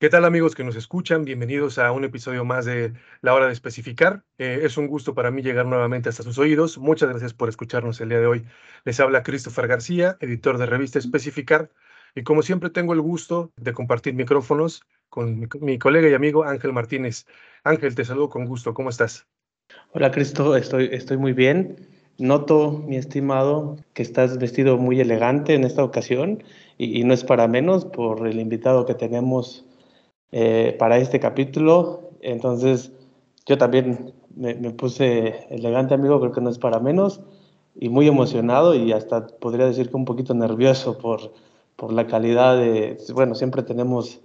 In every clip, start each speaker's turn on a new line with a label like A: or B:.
A: ¿Qué tal amigos que nos escuchan? Bienvenidos a un episodio más de La Hora de Especificar. Eh, es un gusto para mí llegar nuevamente hasta sus oídos. Muchas gracias por escucharnos el día de hoy. Les habla Christopher García, editor de revista Especificar. Y como siempre tengo el gusto de compartir micrófonos con mi, colega y amigo Ángel Martínez. Ángel, te saludo con gusto. ¿Cómo estás?
B: Hola Cristo, estoy, estoy muy bien. Noto, mi estimado, que estás vestido muy elegante en esta ocasión y, no es para menos por el invitado que tenemos eh, para este capítulo. Entonces, yo también me, puse elegante, amigo, creo que no es para menos y muy emocionado y hasta podría decir que un poquito nervioso por, por la calidad de, bueno, siempre tenemos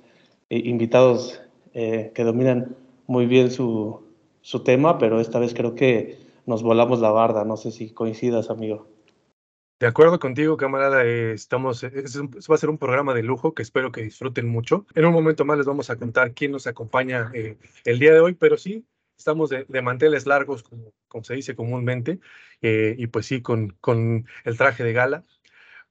B: eh, invitados eh, que dominan muy bien su, su tema, pero esta vez creo que nos volamos la barda. No sé si coincidas, amigo.
A: De acuerdo contigo, camarada. Eh, estamos, va a ser un programa de lujo que espero que disfruten mucho. En un momento más les vamos a contar quién nos acompaña eh, el día de hoy, pero sí, estamos de, manteles largos, como, se dice comúnmente, eh, y pues sí, con, con el traje de gala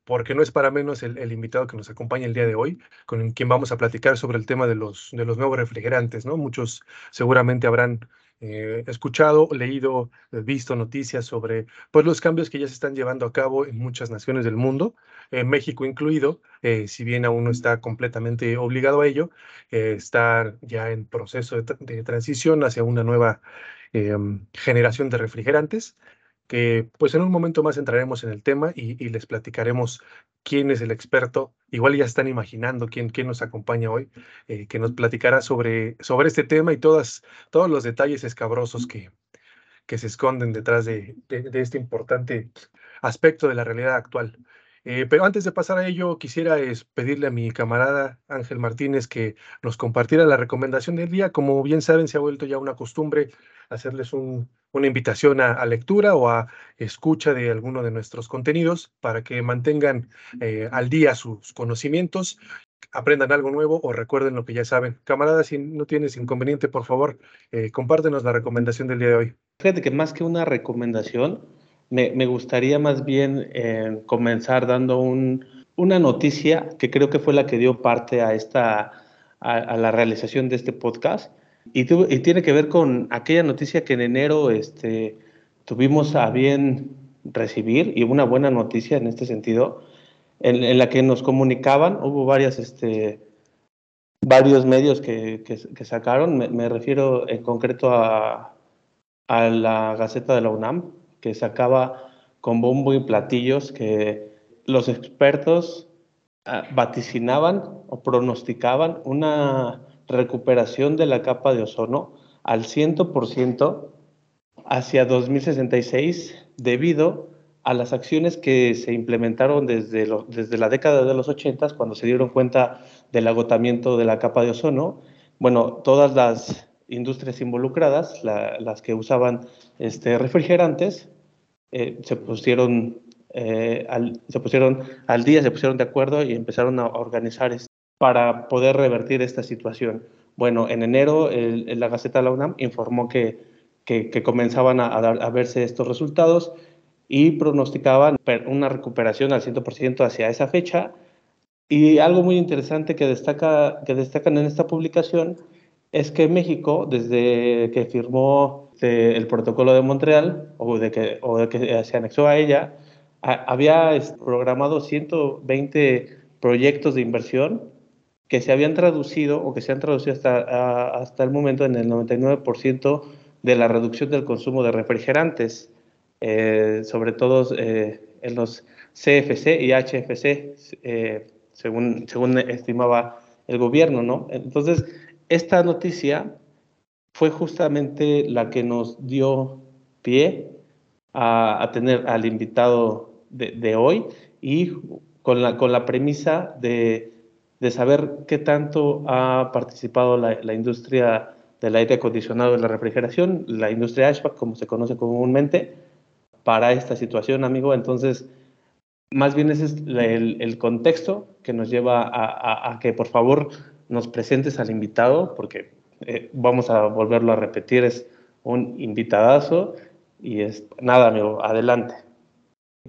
A: porque no es para menos el, invitado que nos acompaña el día de hoy, con quien vamos a platicar sobre el tema de los, de los nuevos refrigerantes, ¿no? Muchos seguramente habrán eh, escuchado, leído, eh, visto noticias sobre pues, los cambios que ya se están llevando a cabo en muchas naciones del mundo, México incluido, eh, si bien aún no está completamente obligado a ello, está ya en proceso de, transición hacia una nueva em, generación de refrigerantes que pues en un momento más entraremos en el tema y, les platicaremos quién es el experto. Igual ya están imaginando quién, quién nos acompaña hoy, eh, que nos platicará sobre, sobre este tema y todas, todos los detalles escabrosos que, que se esconden detrás de, de, este importante aspecto de la realidad actual. Eh, pero antes de pasar a ello, quisiera es pedirle a mi camarada Ángel Martínez que nos compartiera la recomendación del día. Como bien saben, se ha vuelto ya una costumbre hacerles un, una invitación a, lectura o a escucha de alguno de nuestros contenidos para que mantengan eh, al día sus conocimientos, aprendan algo nuevo o recuerden lo que ya saben. Camaradas, si no tienes inconveniente, por favor, eh, compártenos la recomendación del día de hoy.
B: Fíjate que más que una recomendación, me, gustaría más bien eh, comenzar dando un, una noticia que creo que fue la que dio parte a, esta, a la realización de este podcast. Y, tiene que ver con aquella noticia que en enero este, tuvimos a bien recibir, y una buena noticia en este sentido, en, la que nos comunicaban, hubo este, varios medios que, que, sacaron, me, refiero en concreto a, a la Gaceta de la UNAM, que sacaba con bombo y platillos que los expertos ah, vaticinaban o pronosticaban una recuperación de la capa de ozono al 100% hacia 2066 debido a las acciones que se implementaron desde, desde la década de los 80 cuando se dieron cuenta del agotamiento de la capa de ozono. Bueno, todas las industrias involucradas, las que usaban este, refrigerantes, eh, se, pusieron, eh, al, se pusieron al día, se pusieron de acuerdo y empezaron a organizar para poder revertir esta situación. Bueno, en enero la Gaceta de la UNAM informó que, que, comenzaban a, a, verse estos resultados y pronosticaban una recuperación al 100% hacia esa fecha. Y algo muy interesante que, destaca, que destacan en esta publicación es que México, desde que firmó el protocolo de Montreal o de que, o de que se anexó a ella, había programado 120 proyectos de inversión que se habían traducido o que se han traducido hasta, hasta el momento en el 99% de la reducción del consumo de refrigerantes, eh, sobre todo eh, en los CFC y HFC, eh, según, según estimaba el gobierno, ¿no? Entonces, esta noticia fue justamente la que nos dio pie a, a tener al invitado de, hoy y con la, con la premisa de de saber qué tanto ha participado la, industria del aire acondicionado y la refrigeración, la industria HVAC, como se conoce comúnmente, para esta situación, amigo. Entonces, más bien ese es el, contexto que nos lleva a, que, por favor, nos presentes al invitado, porque eh, vamos a volverlo a repetir, es un invitadazo. Y es nada, amigo, adelante.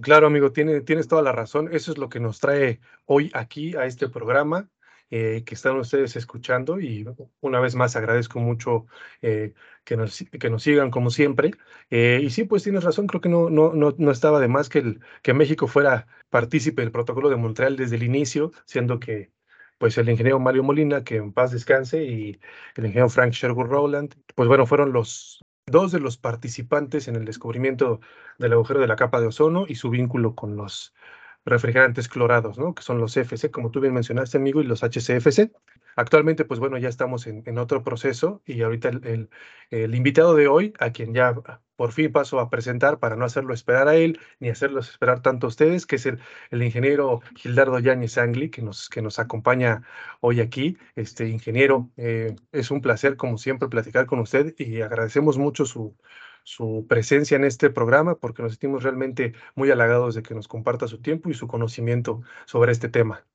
A: Claro, amigo, tiene, tienes toda la razón. Eso es lo que nos trae hoy aquí a este programa. Eh, que están ustedes escuchando y una vez más agradezco mucho eh, que, nos, que nos sigan como siempre. Y sí, pues tienes razón, creo que no, no, no, no estaba de más que, que México fuera partícipe del protocolo de Montreal desde el inicio, siendo que pues el ingeniero Mario Molina, que en paz descanse, y el ingeniero Frank Sherwood Rowland, pues bueno, fueron los dos de los participantes en el descubrimiento del agujero de la capa de ozono y su vínculo con los refrigerantes clorados, ¿no? Que son los FC, como tú bien mencionaste, amigo, y los HCFC. Actualmente, pues bueno, ya estamos en, otro proceso y ahorita el, invitado de hoy, a quien ya por fin paso a presentar para no hacerlo esperar a él, ni hacerlos esperar tanto a ustedes, que es el, el ingeniero Gildardo Yáñez Angli, que nos, que nos acompaña hoy aquí. Este ingeniero, eh, es un placer, como siempre, platicar con usted y agradecemos mucho su, su presencia en este programa porque nos sentimos realmente muy halagados de que nos comparta su tiempo y su conocimiento sobre este tema.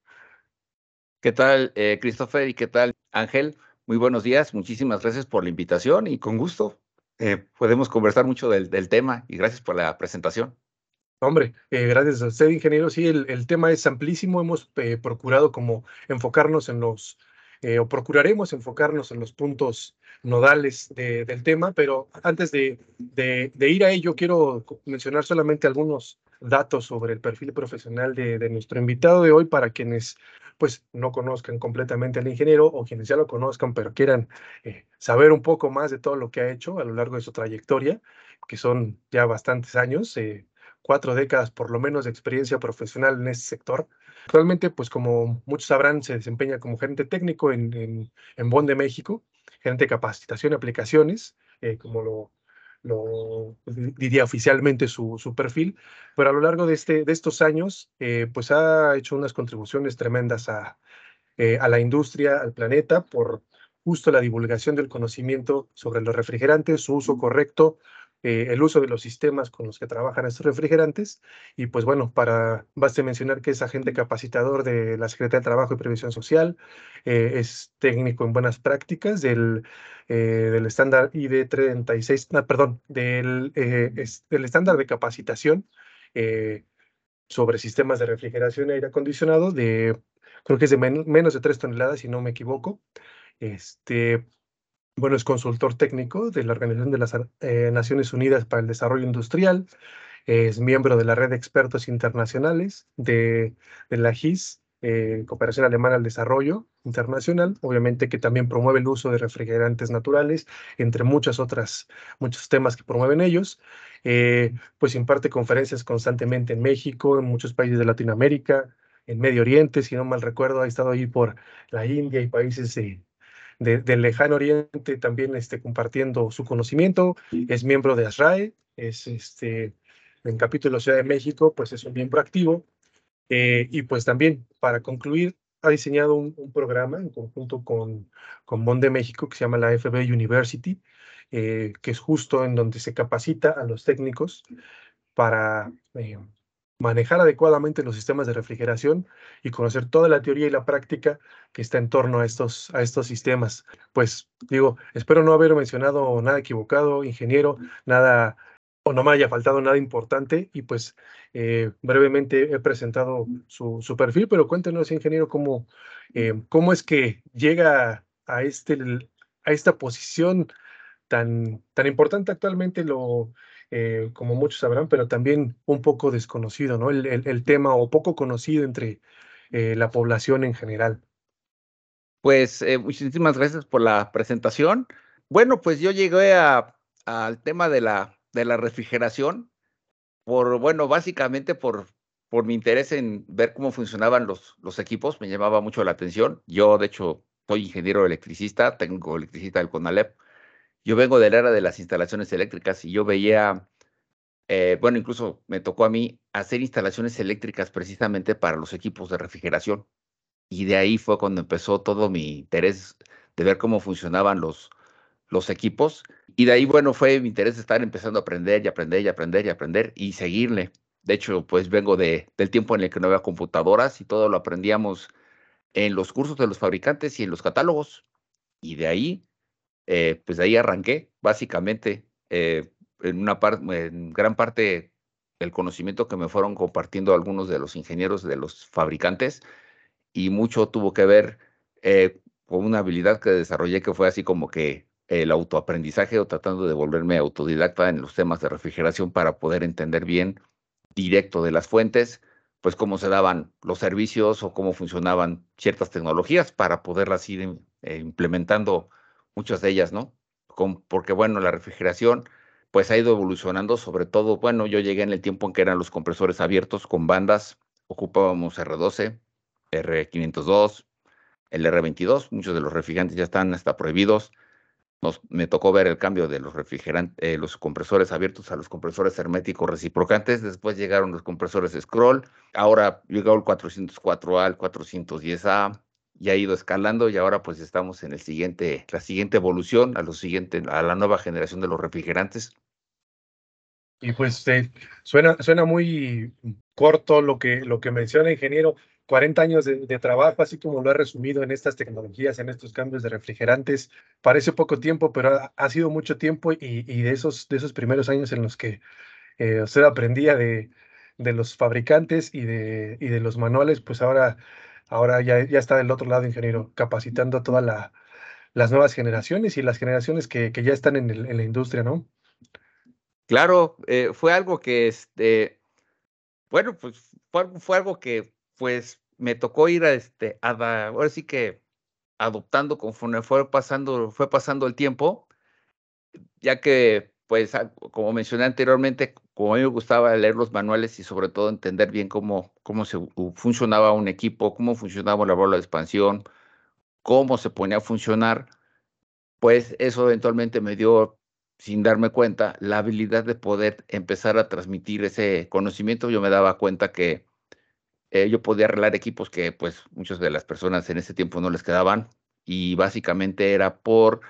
C: ¿Qué tal, eh, Christopher? ¿Y qué tal, Ángel? Muy buenos días. Muchísimas gracias por la invitación y con gusto eh, podemos conversar mucho del, tema y gracias por la presentación.
A: Hombre, eh, gracias a usted, ingeniero. Sí, el, el tema es amplísimo. Hemos procurado como enfocarnos en los, o procuraremos enfocarnos en los puntos nodales del tema, pero antes de, ir a ello, quiero mencionar solamente algunos datos sobre el perfil profesional de, nuestro invitado de hoy para quienes pues no conozcan completamente al ingeniero o quienes ya lo conozcan pero quieran eh, saber un poco más de todo lo que ha hecho a lo largo de su trayectoria, que son ya bastantes años, eh, cuatro décadas por lo menos de experiencia profesional en este sector. Actualmente, pues como muchos sabrán, se desempeña como gerente técnico en, en, en Bonn de México gerente de capacitación y aplicaciones, eh, como lo, lo diría oficialmente su, su, perfil, pero a lo largo de, este, de estos años, eh, pues ha hecho unas contribuciones tremendas a, eh, a la industria, al planeta, por justo la divulgación del conocimiento sobre los refrigerantes, su uso correcto, eh, el uso de los sistemas con los que trabajan estos refrigerantes. Y pues bueno, para baste mencionar que es agente capacitador de la Secretaría de Trabajo y Previsión Social, eh, es técnico en buenas prácticas del, eh, del estándar ID 36, no, perdón, del, del estándar de capacitación sobre sistemas de refrigeración y aire acondicionado de, creo que es de menos de 3 toneladas, si no me equivoco. Este, bueno, es consultor técnico de la Organización de las eh, Naciones Unidas para el Desarrollo Industrial. Es miembro de la red de expertos internacionales de, la GIS, eh, Cooperación Alemana al Desarrollo Internacional, obviamente que también promueve el uso de refrigerantes naturales, entre muchas otras, muchos temas que promueven ellos. Eh, pues imparte conferencias constantemente en México, en muchos países de Latinoamérica, en Medio Oriente, si no mal recuerdo, ha estado ahí por la India y países del lejano oriente también este, compartiendo su conocimiento, es miembro de ASRAE, es este, en capítulo Ciudad de México, pues es un miembro activo. Eh, y pues también, para concluir, ha diseñado un, programa en conjunto con, con Bond de México que se llama la FB University, eh, que es justo en donde se capacita a los técnicos para eh, manejar adecuadamente los sistemas de refrigeración y conocer toda la teoría y la práctica que está en torno a estos, a estos sistemas. Pues digo, espero no haber mencionado nada equivocado, ingeniero, nada o no me haya faltado nada importante y pues eh, brevemente he presentado su, su, perfil, pero cuéntenos, ingeniero, cómo, eh, cómo es que llega a, este, a esta posición tan, tan importante actualmente, lo, eh, como muchos sabrán, pero también un poco desconocido, ¿no? El, el, tema o poco conocido entre eh, la población en general.
C: Pues eh, muchísimas gracias por la presentación. Bueno, pues yo llegué al tema de la, de la refrigeración por, bueno, básicamente por, por mi interés en ver cómo funcionaban los, los equipos, me llamaba mucho la atención. Yo, de hecho, soy ingeniero electricista, técnico electricista del CONALEP, yo vengo del era de las instalaciones eléctricas y yo veía, eh, bueno, incluso me tocó a mí hacer instalaciones eléctricas precisamente para los equipos de refrigeración. Y de ahí fue cuando empezó todo mi interés de ver cómo funcionaban los, los equipos. Y de ahí, bueno, fue mi interés de estar empezando a aprender y aprender y aprender y aprender y seguirle. De hecho, pues vengo de, del tiempo en el que no había computadoras y todo lo aprendíamos en los cursos de los fabricantes y en los catálogos. Y de ahí eh, pues de ahí arranqué, básicamente, eh, en una en gran parte el conocimiento que me fueron compartiendo algunos de los ingenieros de los fabricantes y mucho tuvo que ver eh, con una habilidad que desarrollé que fue así como que el autoaprendizaje o tratando de volverme autodidacta en los temas de refrigeración para poder entender bien directo de las fuentes, pues cómo se daban los servicios o cómo funcionaban ciertas tecnologías para poderlas ir eh, implementando muchas de ellas, ¿no? porque bueno, la refrigeración pues ha ido evolucionando, sobre todo, bueno, yo llegué en el tiempo en que eran los compresores abiertos con bandas, ocupábamos R12, R502, el R22, muchos de los refrigerantes ya están hasta prohibidos. Nos, me tocó ver el cambio de los refrigerantes, eh, los compresores abiertos a los compresores herméticos reciprocantes. Después llegaron los compresores scroll. Ahora llegó el 404A, el 410A, y ha ido escalando y ahora pues estamos en el siguiente, la siguiente evolución, a, a la nueva generación de los refrigerantes.
A: Y pues suena, suena muy corto lo que, lo que menciona ingeniero, 40 años de, trabajo, así como lo ha resumido en estas tecnologías, en estos cambios de refrigerantes. Parece poco tiempo, pero ha, sido mucho tiempo y, y, de, esos, de esos primeros años en los que eh, usted aprendía de, de los fabricantes y de, y de los manuales, pues ahora ahora ya, ya está del otro lado, ingeniero, capacitando a todas la, las nuevas generaciones y las generaciones que, que ya están en, la industria, ¿no?
C: Claro, eh, fue algo que, este, bueno, pues fue, fue, algo que, pues, me tocó ir a, este, a, ahora sí que adoptando conforme fue pasando, fue pasando el tiempo, ya que, pues, como mencioné anteriormente, como a mí me gustaba leer los manuales y sobre todo entender bien cómo, cómo se funcionaba un equipo, cómo funcionaba la bola de expansión, cómo se ponía a funcionar, pues eso eventualmente me dio, sin darme cuenta, la habilidad de poder empezar a transmitir ese conocimiento. Yo me daba cuenta que eh, yo podía arreglar equipos que pues muchas de las personas en ese tiempo no les quedaban y básicamente era por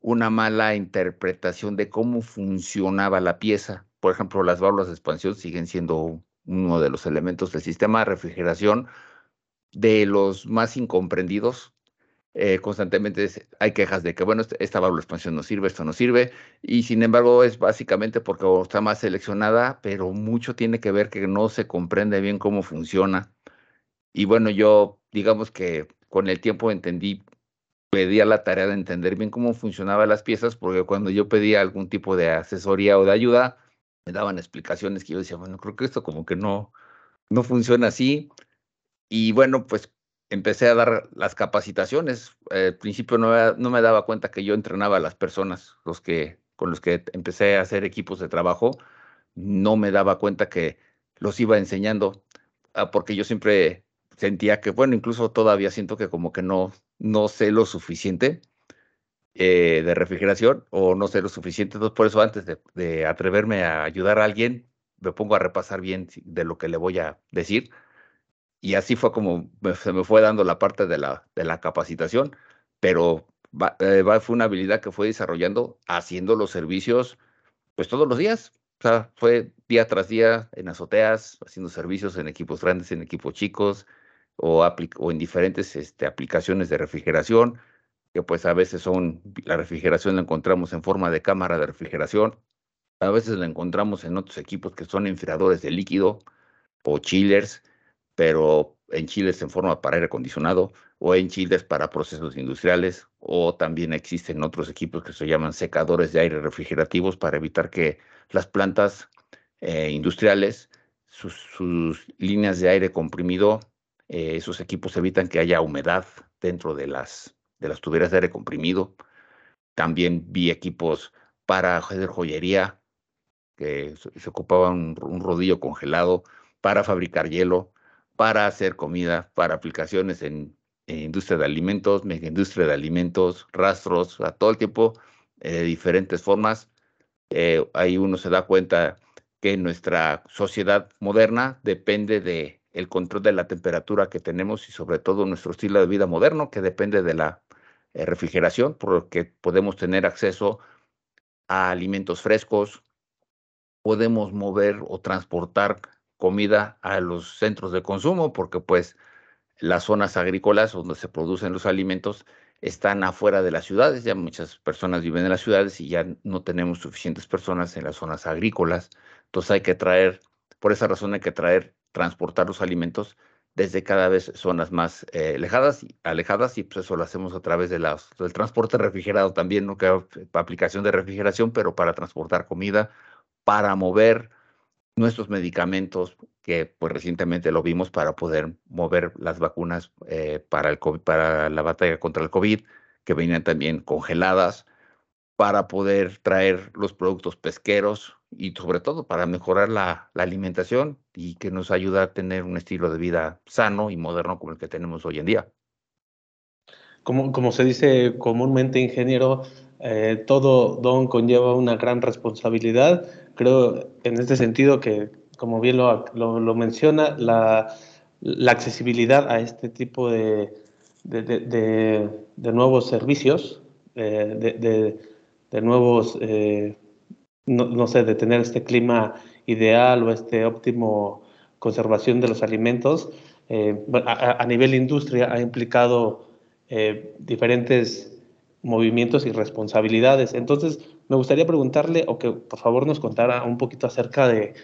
C: una mala interpretación de cómo funcionaba la pieza por ejemplo, las válvulas de expansión siguen siendo uno de los elementos del sistema de refrigeración de los más incomprendidos. Eh, constantemente hay quejas de que, bueno, este, esta válvula de expansión no sirve, esto no sirve, y sin embargo es básicamente porque está más seleccionada, pero mucho tiene que ver que no se comprende bien cómo funciona. Y bueno, yo digamos que con el tiempo entendí, pedía la tarea de entender bien cómo funcionaban las piezas, porque cuando yo pedía algún tipo de asesoría o de ayuda, me daban explicaciones que yo decía, bueno, creo que esto como que no, no funciona así. Y bueno, pues empecé a dar las capacitaciones. al principio no, no, me daba cuenta que yo entrenaba a las personas, los que, con los que empecé a hacer equipos de trabajo, no me daba cuenta que los iba enseñando, ah, porque yo siempre sentía que, bueno, incluso todavía siento que como que no, no sé lo suficiente eh, de refrigeración o no sé lo suficiente. Entonces, por eso antes de, atreverme a ayudar a alguien, me pongo a repasar bien de lo que le voy a decir. Y así fue como se me fue dando la parte de la, de la capacitación, pero eh, fue una habilidad que fue desarrollando haciendo los servicios pues todos los días. O sea, fue día tras día en azoteas, haciendo servicios en equipos grandes, en equipos chicos o, o en diferentes este, aplicaciones de refrigeración que pues a veces son, la refrigeración la encontramos en forma de cámara de refrigeración, a veces la encontramos en otros equipos que son enfriadores de líquido o chillers, pero en chillers en forma para aire acondicionado o en chillers para procesos industriales o también existen otros equipos que se llaman secadores de aire refrigerativos para evitar que las plantas eh, industriales, sus, sus, líneas de aire comprimido, eh, esos equipos evitan que haya humedad dentro de las de las tuberías de aire comprimido. También vi equipos para hacer joyería, que se ocupaba un, rodillo congelado, para fabricar hielo, para hacer comida, para aplicaciones en, industria de alimentos, mega industria de alimentos, rastros, a todo el tiempo eh, de diferentes formas. Eh, ahí uno se da cuenta que nuestra sociedad moderna depende de el control de la temperatura que tenemos y sobre todo nuestro estilo de vida moderno que depende de la refrigeración, porque podemos tener acceso a alimentos frescos, podemos mover o transportar comida a los centros de consumo, porque pues las zonas agrícolas donde se producen los alimentos están afuera de las ciudades, ya muchas personas viven en las ciudades y ya no tenemos suficientes personas en las zonas agrícolas, entonces hay que traer por esa razón hay que traer, transportar los alimentos desde cada vez zonas más eh, alejadas, alejadas y pues eso lo hacemos a través de del transporte refrigerado también, ¿no? Que aplicación de refrigeración, pero para transportar comida, para mover nuestros medicamentos, que pues recientemente lo vimos para poder mover las vacunas eh, para, el para la batalla contra el COVID, que venían también congeladas, para poder traer los productos pesqueros y sobre todo para mejorar la, alimentación y que nos ayuda a tener un estilo de vida sano y moderno como el que tenemos hoy en día.
B: Como, como se dice comúnmente, ingeniero, eh, todo don conlleva una gran responsabilidad. Creo en este sentido que, como bien lo, lo, menciona, la, accesibilidad a este tipo de, de, de, de nuevos servicios, eh, de de nuevos, eh, no, sé, de tener este clima ideal o este óptimo conservación de los alimentos, eh, a, nivel industria ha implicado eh, diferentes movimientos y responsabilidades. Entonces, me gustaría preguntarle o que por favor nos contara un poquito acerca de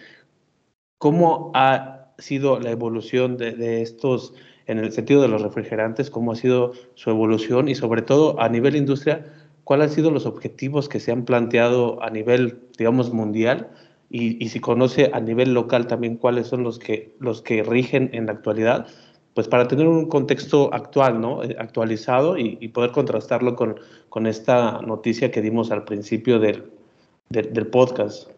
B: cómo ha sido la evolución de, de estos, en el sentido de los refrigerantes, cómo ha sido su evolución y sobre todo a nivel industria, cuáles han sido los objetivos que se han planteado a nivel, digamos, mundial y, si conoce a nivel local también cuáles son los que, los que rigen en la actualidad, pues para tener un contexto actual, ¿no? Eh, actualizado y, poder contrastarlo con, con, esta noticia que dimos al principio del, del podcast.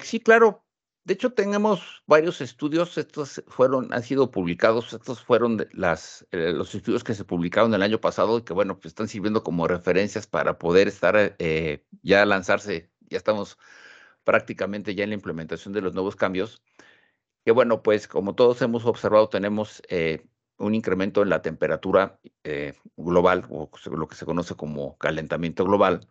C: Sí, claro. De hecho, tenemos varios estudios, estos fueron, han sido publicados, estos fueron las, eh, los estudios que se publicaron el año pasado y que, bueno, pues están sirviendo como referencias para poder estar eh, ya lanzarse, ya estamos prácticamente ya en la implementación de los nuevos cambios, que bueno, pues como todos hemos observado, tenemos eh, un incremento en la temperatura global, o lo que se conoce como calentamiento global,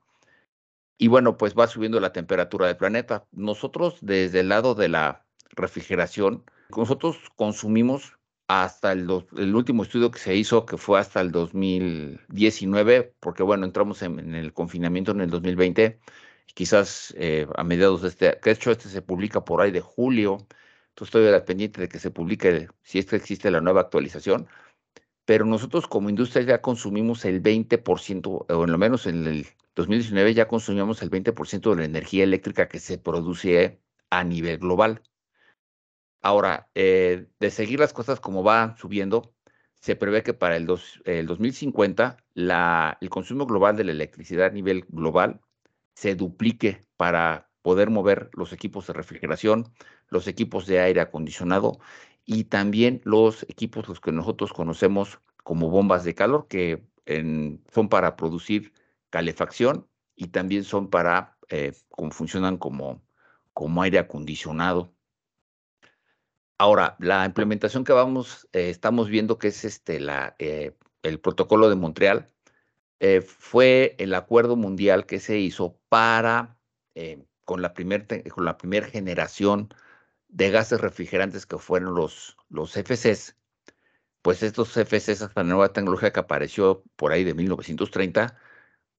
C: y bueno, pues va subiendo la temperatura del planeta. Nosotros desde el lado de la refrigeración, nosotros consumimos hasta el, el, último estudio que se hizo, que fue hasta el 2019, porque bueno, entramos en, el confinamiento en el 2020, quizás eh, a mediados de este, que de hecho este se publica por ahí de julio, entonces estoy pendiente de que se publique si existe la nueva actualización, pero nosotros como industria ya consumimos el 20%, o en lo menos en el 2019 ya consumíamos el 20% de la energía eléctrica que se produce a nivel global. Ahora, eh, de seguir las cosas como van subiendo, se prevé que para el, 2050 la, el consumo global de la electricidad a nivel global se duplique para poder mover los equipos de refrigeración, los equipos de aire acondicionado y también los equipos los que nosotros conocemos como bombas de calor, que son para producir calefacción y también son para, eh, como funcionan como, como aire acondicionado. Ahora, la implementación que vamos, eh, estamos viendo que es este, eh, el protocolo de Montreal, fue el acuerdo mundial que se hizo para, con la primera con la primer generación de gases refrigerantes que fueron los, los FCs, pues estos FCs, esta nueva tecnología que apareció por ahí de 1930,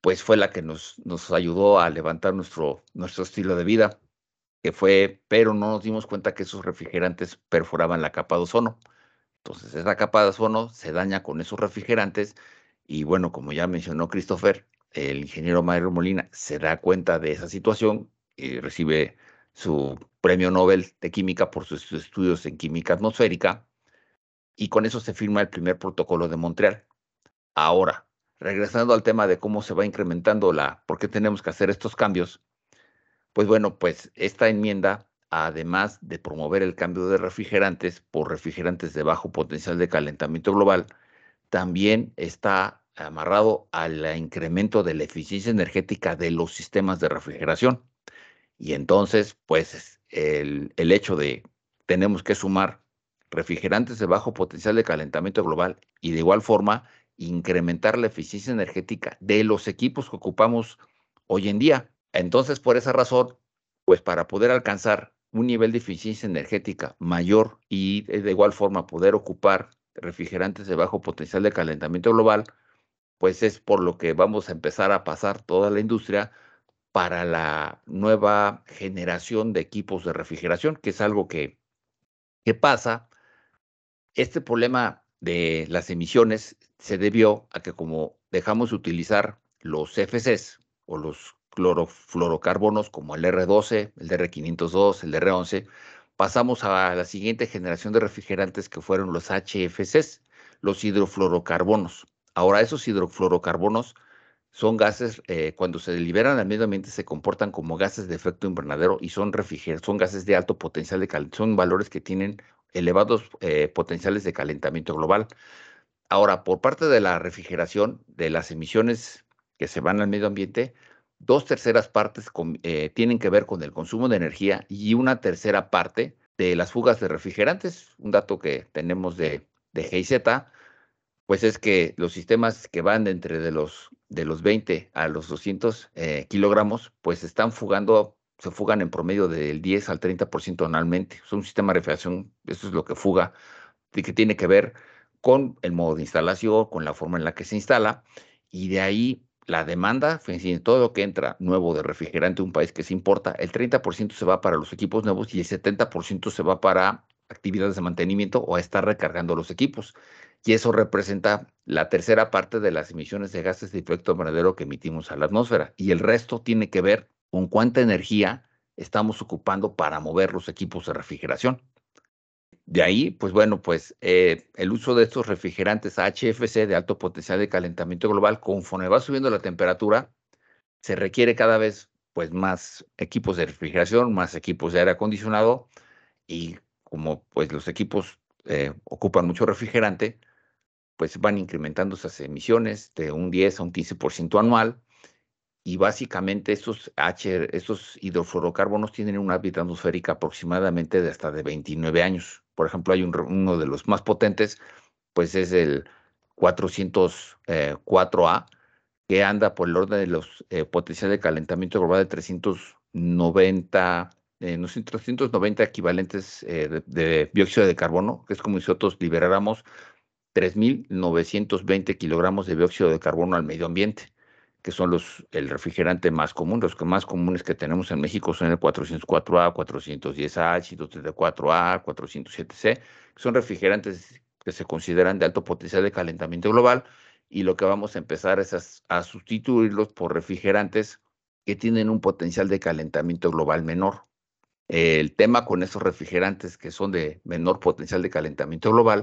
C: pues fue la que nos, nos ayudó a levantar nuestro, nuestro estilo de vida, que fue, pero no nos dimos cuenta que esos refrigerantes perforaban la capa de ozono. Entonces, esa capa de ozono se daña con esos refrigerantes y bueno, como ya mencionó Christopher, el ingeniero Mario Molina se da cuenta de esa situación y recibe su premio Nobel de Química por sus estudios en química atmosférica y con eso se firma el primer protocolo de Montreal. Ahora, regresando al tema de cómo se va incrementando la, por qué tenemos que hacer estos cambios, pues bueno, pues esta enmienda, además de promover el cambio de refrigerantes por refrigerantes de bajo potencial de calentamiento global, también está amarrado al incremento de la eficiencia energética de los sistemas de refrigeración. Y entonces, pues el, el hecho de tenemos que sumar refrigerantes de bajo potencial de calentamiento global y de igual forma incrementar la eficiencia energética de los equipos que ocupamos hoy en día. Entonces, por esa razón, pues para poder alcanzar un nivel de eficiencia energética mayor y de igual forma poder ocupar refrigerantes de bajo potencial de calentamiento global, pues es por lo que vamos a empezar a pasar toda la industria para la nueva generación de equipos de refrigeración, que es algo que ¿Qué pasa? Este problema de las emisiones se debió a que como dejamos de utilizar los FCs o los clorofluorocarbonos como el R12, el DR502, el R11, pasamos a la siguiente generación de refrigerantes que fueron los HFCs, los hidrofluorocarbonos. Ahora esos hidrofluorocarbonos son gases, eh, cuando se liberan al medio ambiente se comportan como gases de efecto invernadero y son son gases de alto potencial de calentamiento, son valores que tienen elevados eh, potenciales de calentamiento global. Ahora, por parte de la refrigeración, de las emisiones que se van al medio ambiente, dos terceras partes eh, tienen que ver con el consumo de energía y una tercera parte de las fugas de refrigerantes. Un dato que tenemos de, de GIZ, pues es que los sistemas que van entre de los, de los 20 a los 200 eh, kilogramos, pues están fugando, se fugan en promedio del 10 al 30% anualmente. Es un sistema de refrigeración, eso es lo que fuga, y que tiene que ver con el modo de instalación, con la forma en la que se instala, y de ahí la demanda, todo lo que entra nuevo de refrigerante un país que se importa, el 30% se va para los equipos nuevos y el 70% se va para actividades de mantenimiento o a estar recargando los equipos. Y eso representa la tercera parte de las emisiones de gases de efecto invernadero que emitimos a la atmósfera. Y el resto tiene que ver con cuánta energía estamos ocupando para mover los equipos de refrigeración. De ahí, pues bueno, pues eh, el uso de estos refrigerantes HFC de alto potencial de calentamiento global, conforme va subiendo la temperatura, se requiere cada vez pues más equipos de refrigeración, más equipos de aire acondicionado y como pues los equipos eh, ocupan mucho refrigerante, pues van incrementando esas emisiones de un 10 a un 15% anual y básicamente estos, H, estos hidrofluorocarbonos tienen una vida atmosférica aproximadamente de hasta de 29 años. Por ejemplo, hay uno de los más potentes, pues es el 404A, que anda por el orden de los eh, de calentamiento global de 390, eh, 390 equivalentes eh, de, de, dióxido de carbono, que es como si nosotros liberáramos 3.920 kilogramos de dióxido de carbono al medio ambiente que son los, el refrigerante más común. Los que más comunes que tenemos en México son el 404A, 410H, 234A, 407C, que son refrigerantes que se consideran de alto potencial de calentamiento global y lo que vamos a empezar es a, sustituirlos por refrigerantes que tienen un potencial de calentamiento global menor. El tema con esos refrigerantes que son de menor potencial de calentamiento global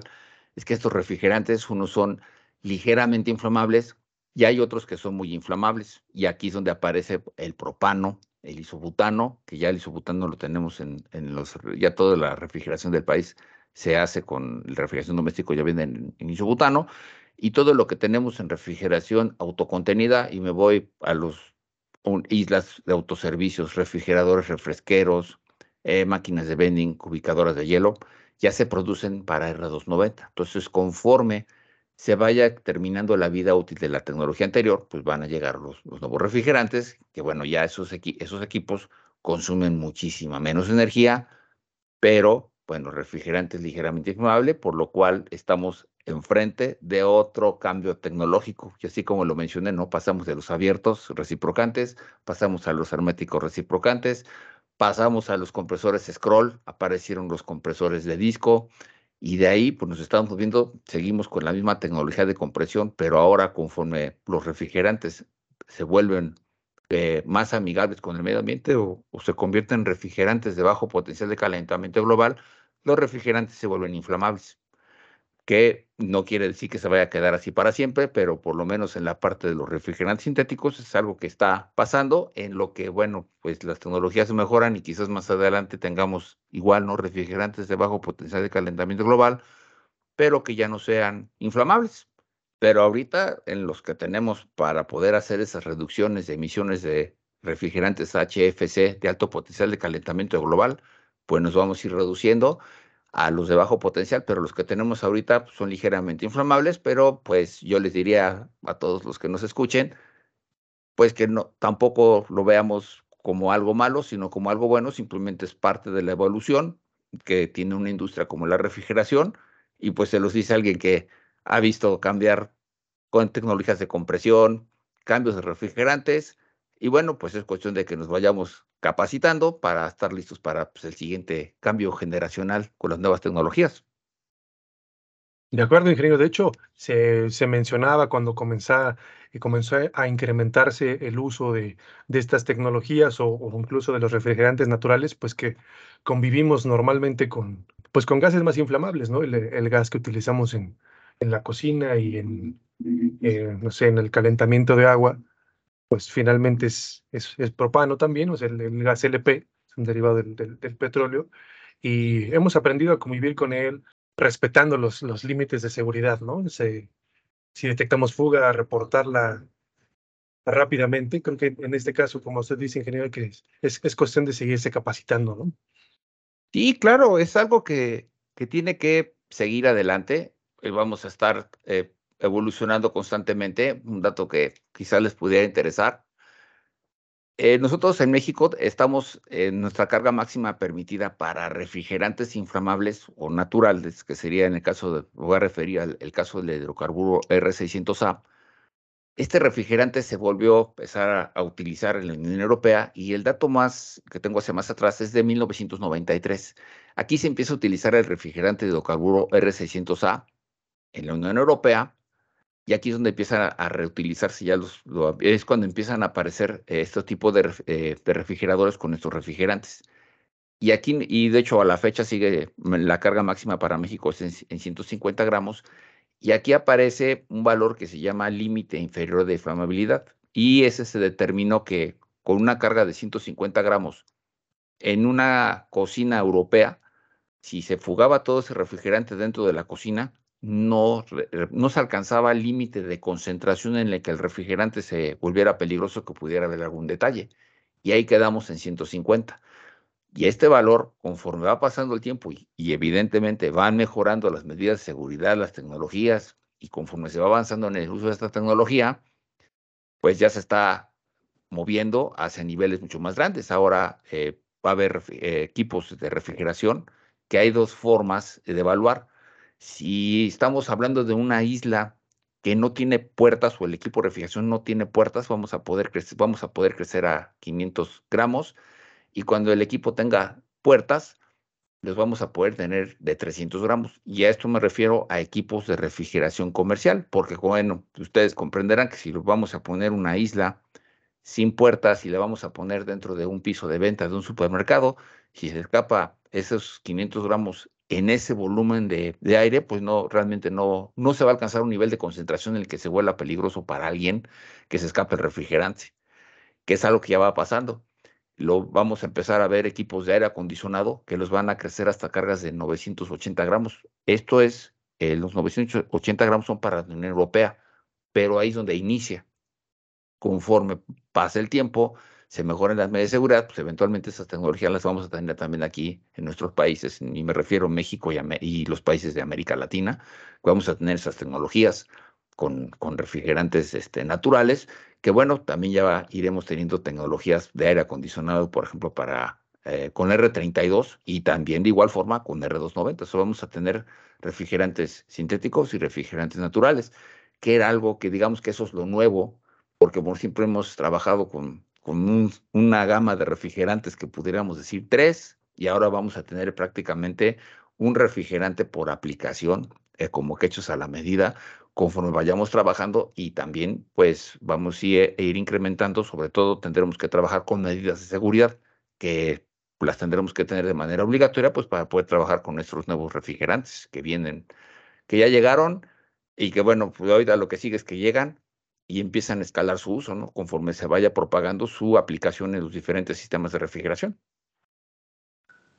C: es que estos refrigerantes, unos son ligeramente inflamables, y hay otros que son muy inflamables. Y aquí es donde aparece el propano, el isobutano, que ya el isobutano lo tenemos en, los, ya toda la refrigeración del país se hace con la refrigeración doméstica, ya viene en, isobutano, y todo lo que tenemos en refrigeración autocontenida, y me voy a los islas de autoservicios, refrigeradores, refresqueros, eh, máquinas de vending, ubicadoras de hielo, ya se producen para R290. Entonces, conforme se vaya terminando la vida útil de la tecnología anterior, pues van a llegar los, nuevos refrigerantes, que bueno, ya esos, esos equipos consumen muchísima menos energía, pero bueno, refrigerantes ligeramente inflamable, por lo cual estamos enfrente de otro cambio tecnológico. Y así como lo mencioné, no pasamos de los abiertos reciprocantes, pasamos a los herméticos reciprocantes, pasamos a los compresores scroll, aparecieron los compresores de disco, y de ahí, pues nos estamos viendo, seguimos con la misma tecnología de compresión, pero ahora conforme los refrigerantes se vuelven eh, más amigables con el medio ambiente o, se convierten en refrigerantes de bajo potencial de calentamiento global, los refrigerantes se vuelven inflamables que no quiere decir que se vaya a quedar así para siempre, pero por lo menos en la parte de los refrigerantes sintéticos es algo que está pasando, en lo que, bueno, pues las tecnologías se mejoran y quizás más adelante tengamos igual, ¿no? Refrigerantes de bajo potencial de calentamiento global, pero que ya no sean inflamables. Pero ahorita en los que tenemos para poder hacer esas reducciones de emisiones de refrigerantes HFC de alto potencial de calentamiento global, pues nos vamos a ir reduciendo a los de bajo potencial, pero los que tenemos ahorita son ligeramente inflamables, pero pues yo les diría a todos los que nos escuchen, pues que no tampoco lo veamos como algo malo, sino como algo bueno, simplemente es parte de la evolución que tiene una industria como la refrigeración y pues se los dice alguien que ha visto cambiar con tecnologías de compresión, cambios de refrigerantes y bueno, pues es cuestión de que nos vayamos capacitando para estar listos para pues, el siguiente cambio generacional con las nuevas tecnologías.
A: De acuerdo, ingeniero. De hecho, se, mencionaba cuando comenzaba, comenzó a incrementarse el uso de, estas tecnologías o, incluso de los refrigerantes naturales, pues que convivimos normalmente con, pues con gases más inflamables, ¿no? El, gas que utilizamos en, en la cocina y en, eh, no sé, en el calentamiento de agua, pues finalmente es, es, propano también, o sea, el, gas LP, es un derivado del, del, petróleo, y hemos aprendido a convivir con él, respetando los, los límites de seguridad, ¿no? Si detectamos fuga, reportarla rápidamente. Creo que en este caso, como usted dice, ingeniero, que es, es, es cuestión de seguirse capacitando, ¿no?
C: Sí, claro, es algo que, que tiene que seguir adelante. Eh, vamos a estar eh, evolucionando constantemente, un dato que quizás les pudiera interesar. Eh, nosotros en México estamos en nuestra carga máxima permitida para refrigerantes inflamables o naturales, que sería en el caso de, voy a referir al el caso del hidrocarburo R600A. Este refrigerante se volvió a empezar a, utilizar en la Unión Europea y el dato más que tengo hacia más atrás es de 1993. Aquí se empieza a utilizar el refrigerante de hidrocarburo R600A en la Unión Europea y aquí es donde empiezan a, reutilizarse ya los, lo, es cuando empiezan a aparecer eh, estos tipos de, eh, de, refrigeradores con estos refrigerantes. Y aquí, y de hecho a la fecha sigue la carga máxima para México es en, en 150 gramos. Y aquí aparece un valor que se llama límite inferior de inflamabilidad. Y ese se determinó que con una carga de 150 gramos en una cocina europea, si se fugaba todo ese refrigerante dentro de la cocina, no, no se alcanzaba el límite de concentración en el que el refrigerante se volviera peligroso que pudiera haber algún detalle. Y ahí quedamos en 150. Y este valor, conforme va pasando el tiempo y, y, evidentemente van mejorando las medidas de seguridad, las tecnologías, y conforme se va avanzando en el uso de esta tecnología, pues ya se está moviendo hacia niveles mucho más grandes. Ahora eh, va a haber eh, equipos de refrigeración que hay dos formas de evaluar. Si estamos hablando de una isla que no tiene puertas o el equipo de refrigeración no tiene puertas, vamos a poder crecer, vamos a poder crecer a 500 gramos y cuando el equipo tenga puertas, los vamos a poder tener de 300 gramos. Y a esto me refiero a equipos de refrigeración comercial, porque bueno, ustedes comprenderán que si vamos a poner una isla sin puertas y la vamos a poner dentro de un piso de venta de un supermercado, si se escapa esos 500 gramos en ese volumen de, de, aire, pues no, realmente no, no se va a alcanzar un nivel de concentración en el que se vuela peligroso para alguien que se escape el refrigerante, que es algo que ya va pasando. Lo vamos a empezar a ver equipos de aire acondicionado que los van a crecer hasta cargas de 980 gramos. Esto es, eh, los 980 gramos son para la Unión Europea, pero ahí es donde inicia. Conforme pasa el tiempo, se mejoren las medidas de seguridad, pues eventualmente esas tecnologías las vamos a tener también aquí en nuestros países, y me refiero a México y, y los países de América Latina, vamos a tener esas tecnologías con, con refrigerantes este, naturales, que bueno, también ya iremos teniendo tecnologías de aire acondicionado, por ejemplo, para eh, con R32 y también de igual forma con R290. So, vamos a tener refrigerantes sintéticos y refrigerantes naturales, que era algo que digamos que eso es lo nuevo, porque por siempre hemos trabajado con con un, una gama de refrigerantes que pudiéramos decir tres, y ahora vamos a tener prácticamente un refrigerante por aplicación, eh, como que hechos a la medida, conforme vayamos trabajando y también pues vamos a ir, a ir incrementando, sobre todo tendremos que trabajar con medidas de seguridad que las tendremos que tener de manera obligatoria pues para poder trabajar con nuestros nuevos refrigerantes que vienen, que ya llegaron y que bueno, pues ahorita lo que sigue es que llegan y empiezan a escalar su uso, ¿no? Conforme se vaya propagando su aplicación en los diferentes sistemas de refrigeración.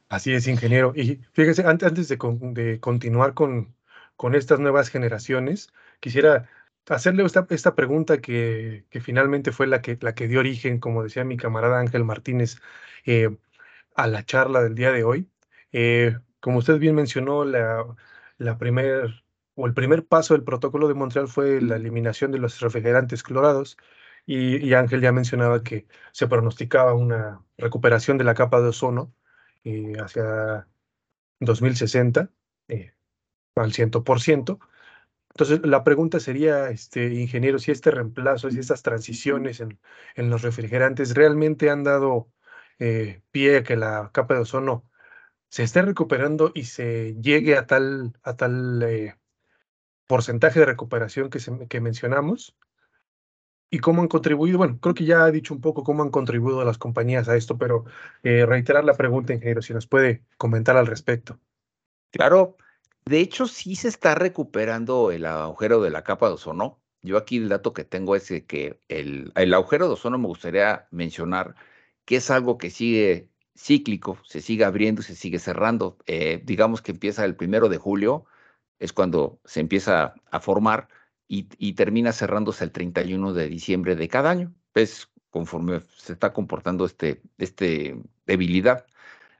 A: Así es, ingeniero. Y fíjese, antes, de, de continuar con, con estas nuevas generaciones, quisiera hacerle esta, esta pregunta que, que, finalmente fue la que, la que dio origen, como decía mi camarada Ángel Martínez, eh, a la charla del día de hoy. Eh, como usted bien mencionó, la, la primera o el primer paso del protocolo de Montreal fue la eliminación de los refrigerantes clorados y, y Ángel ya mencionaba que se pronosticaba una recuperación de la capa de ozono eh, hacia 2060 eh, al 100%. Entonces, la pregunta sería, este, ingeniero, si este reemplazo, si estas transiciones en, en los refrigerantes realmente han dado eh, pie a que la capa de ozono se esté recuperando y se llegue a tal, a tal eh, porcentaje de recuperación que, que mencionamos y cómo han contribuido. Bueno, creo que ya ha dicho un poco cómo han contribuido las compañías a esto, pero eh, reiterar la pregunta, ingeniero, si nos puede comentar al respecto.
C: Claro, de hecho sí se está recuperando el agujero de la capa de ozono. Yo aquí el dato que tengo es que el, el agujero de ozono me gustaría mencionar que es algo que sigue cíclico, se sigue abriendo, se sigue cerrando. Eh, digamos que empieza el primero de julio, es cuando se empieza a formar y, termina cerrándose el 31 de diciembre de cada año. Es conforme se está comportando este, este debilidad.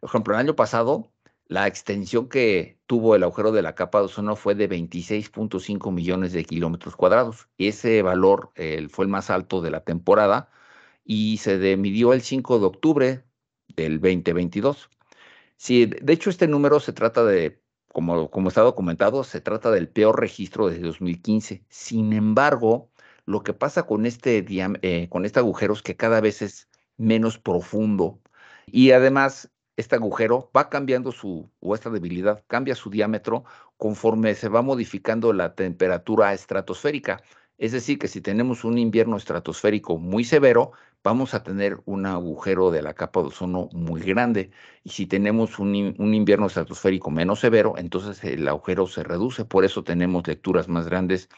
C: Por ejemplo, el año pasado, la extensión que tuvo el agujero de la capa de ozono fue de 26.5 millones de kilómetros cuadrados. Ese valor fue el más alto de la temporada y se midió el 5 de octubre del 2022. Sí, de hecho, este número se trata de como, como está documentado, se trata del peor registro desde 2015. Sin embargo, lo que pasa con este, eh, con este agujero es que cada vez es menos profundo y además este agujero va cambiando su, o esta debilidad cambia su diámetro conforme se va modificando la temperatura estratosférica. Es decir, que si tenemos un invierno estratosférico muy severo, vamos a tener un agujero de la capa de ozono muy grande. Y si tenemos un, invierno estratosférico menos severo, entonces el agujero se reduce. Por eso tenemos lecturas más grandes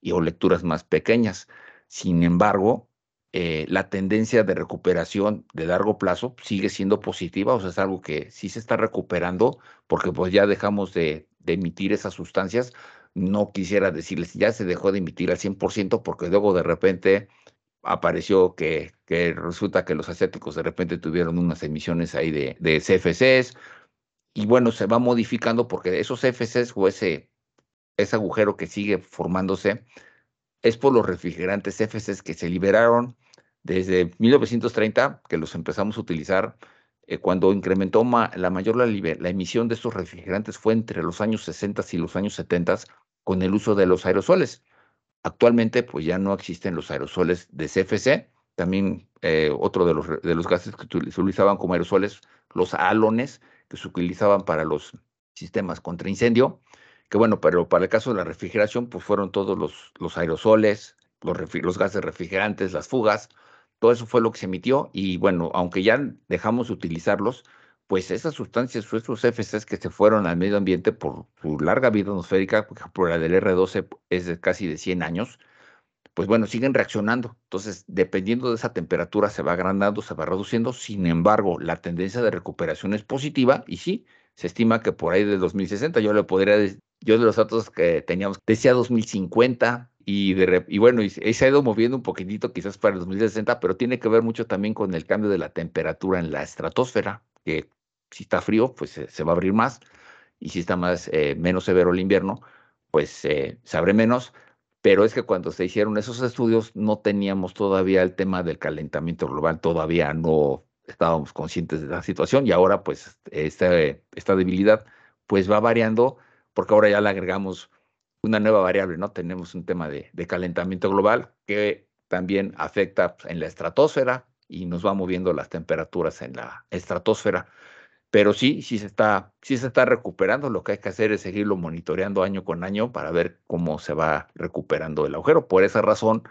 C: y, o lecturas más pequeñas. Sin embargo, eh, la tendencia de recuperación de largo plazo sigue siendo positiva, o sea, es algo que sí se está recuperando porque pues ya dejamos de, de emitir esas sustancias. No quisiera decirles, ya se dejó de emitir al 100% porque luego de repente apareció que, resulta que los asiáticos de repente tuvieron unas emisiones ahí de, CFCs y bueno, se va modificando porque esos CFCs o ese, ese agujero que sigue formándose es por los refrigerantes CFCs que se liberaron desde 1930, que los empezamos a utilizar. Eh, cuando incrementó la mayor la, la, emisión de estos refrigerantes fue entre los años 60 y los años 70 con el uso de los aerosoles. Actualmente, pues ya no existen los aerosoles de CFC. También eh, otro de los, gases que se utilizaban como aerosoles, los halones, que se utilizaban para los sistemas contra incendio. Que bueno, pero para el caso de la refrigeración, pues fueron todos los, aerosoles, los gases refrigerantes, las fugas. Todo eso fue lo que se emitió. Y bueno, aunque ya dejamos de utilizarlos, pues esas sustancias o estos FCs que se fueron al medio ambiente por su larga vida atmosférica, por la del R12 es de casi de 100 años, pues bueno, siguen reaccionando. Entonces, dependiendo de esa temperatura, se va agrandando, se va reduciendo. Sin embargo, la tendencia de recuperación es positiva y sí, se estima que por ahí de 2060, yo le podría, yo de los datos que teníamos, decía 2050, y, de, y bueno, y se ha ido moviendo un poquitito quizás para el 2060, pero tiene que ver mucho también con el cambio de la temperatura en la estratosfera, que si está frío, pues se va a abrir más, y si está más, eh, menos severo el invierno, pues eh, se abre menos, pero es que cuando se hicieron esos estudios no teníamos todavía el tema del calentamiento global, todavía no estábamos conscientes de la situación y ahora pues esta, esta debilidad pues va variando porque ahora ya le agregamos una nueva variable, ¿no? Tenemos un tema de, de calentamiento global que también afecta en la estratosfera y nos va moviendo las temperaturas en la estratosfera pero sí, sí se está, sí se está recuperando. Lo que hay que hacer es seguirlo monitoreando año con año para ver cómo se va recuperando el agujero. Por esa razón,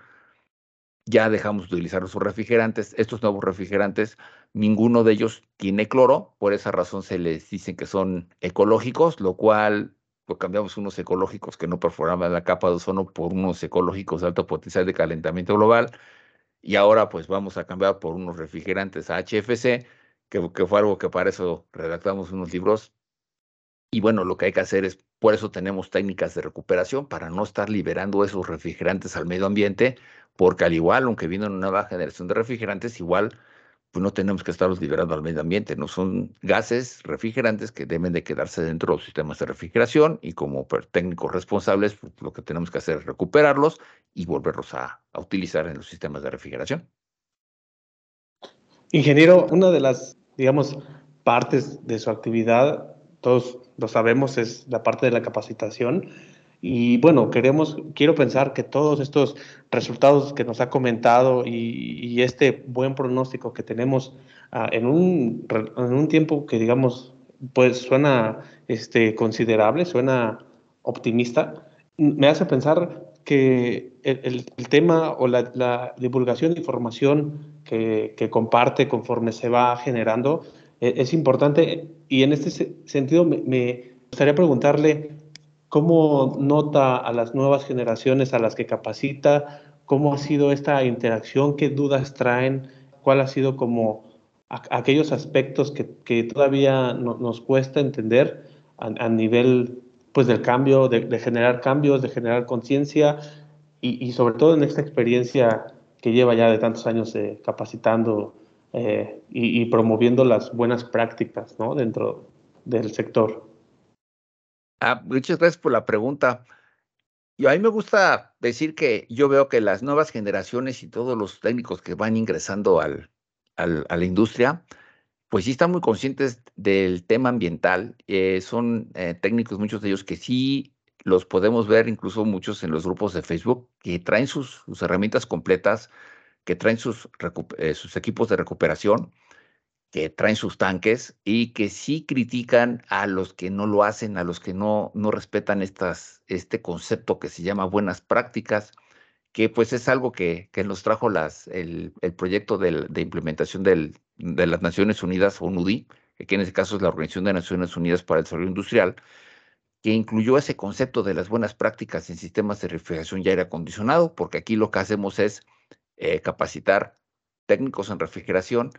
C: ya dejamos de utilizar los refrigerantes. Estos nuevos refrigerantes, ninguno de ellos tiene cloro. Por esa razón se les dicen que son ecológicos, lo cual pues cambiamos unos ecológicos que no perforaban la capa de ozono por unos ecológicos de alto potencial de calentamiento global. Y ahora pues vamos a cambiar por unos refrigerantes HFC que, fue algo que para eso redactamos unos libros. Y bueno, lo que hay que hacer es, por eso tenemos técnicas de recuperación para no estar liberando esos refrigerantes al medio ambiente, porque al igual, aunque viene una nueva generación de refrigerantes, igual pues no tenemos que estarlos liberando al medio ambiente, no son gases refrigerantes que deben de quedarse dentro de los sistemas de refrigeración y como técnicos responsables pues, lo que tenemos que hacer es recuperarlos y volverlos a utilizar en los sistemas de refrigeración.
B: Ingeniero, una de las digamos, partes de su actividad, todos lo sabemos, es la parte de la capacitación. Y bueno, queremos, quiero pensar que todos estos resultados que nos ha comentado y, este buen pronóstico que tenemos en, un, en un tiempo que digamos, pues suena este, considerable, suena optimista, me hace pensar que el, tema o la, divulgación de información que, comparte conforme se va generando e, es, importante y en este sentido me, me, gustaría preguntarle cómo nota a las nuevas generaciones a las que capacita, cómo ha sido esta interacción, qué dudas traen, cuál ha sido como aquellos aspectos que, todavía nos cuesta entender a, nivel pues del cambio, de, generar cambios, de generar conciencia y, sobre todo en esta experiencia que lleva ya de tantos años capacitando eh, y, promoviendo las buenas prácticas ¿no? dentro del sector.
C: Ah, muchas gracias por la pregunta. Y a mí me gusta decir que yo veo que las nuevas generaciones y todos los técnicos que van ingresando al, a la industria, pues sí están muy conscientes del tema ambiental. Eh, son eh, técnicos, muchos de ellos que sí los podemos ver, incluso muchos en los grupos de Facebook, que traen sus, herramientas completas, que traen sus, eh, sus equipos de recuperación, que traen sus tanques y que sí critican a los que no lo hacen, a los que no, no respetan estas, este concepto que se llama buenas prácticas que pues es algo que, que nos trajo las, el, el proyecto de implementación del, de las Naciones Unidas, o NUDI, que en este caso es la Organización de Naciones Unidas para el Desarrollo Industrial, que incluyó ese concepto de las buenas prácticas en sistemas de refrigeración y aire acondicionado, porque aquí lo que hacemos es eh, capacitar técnicos en refrigeración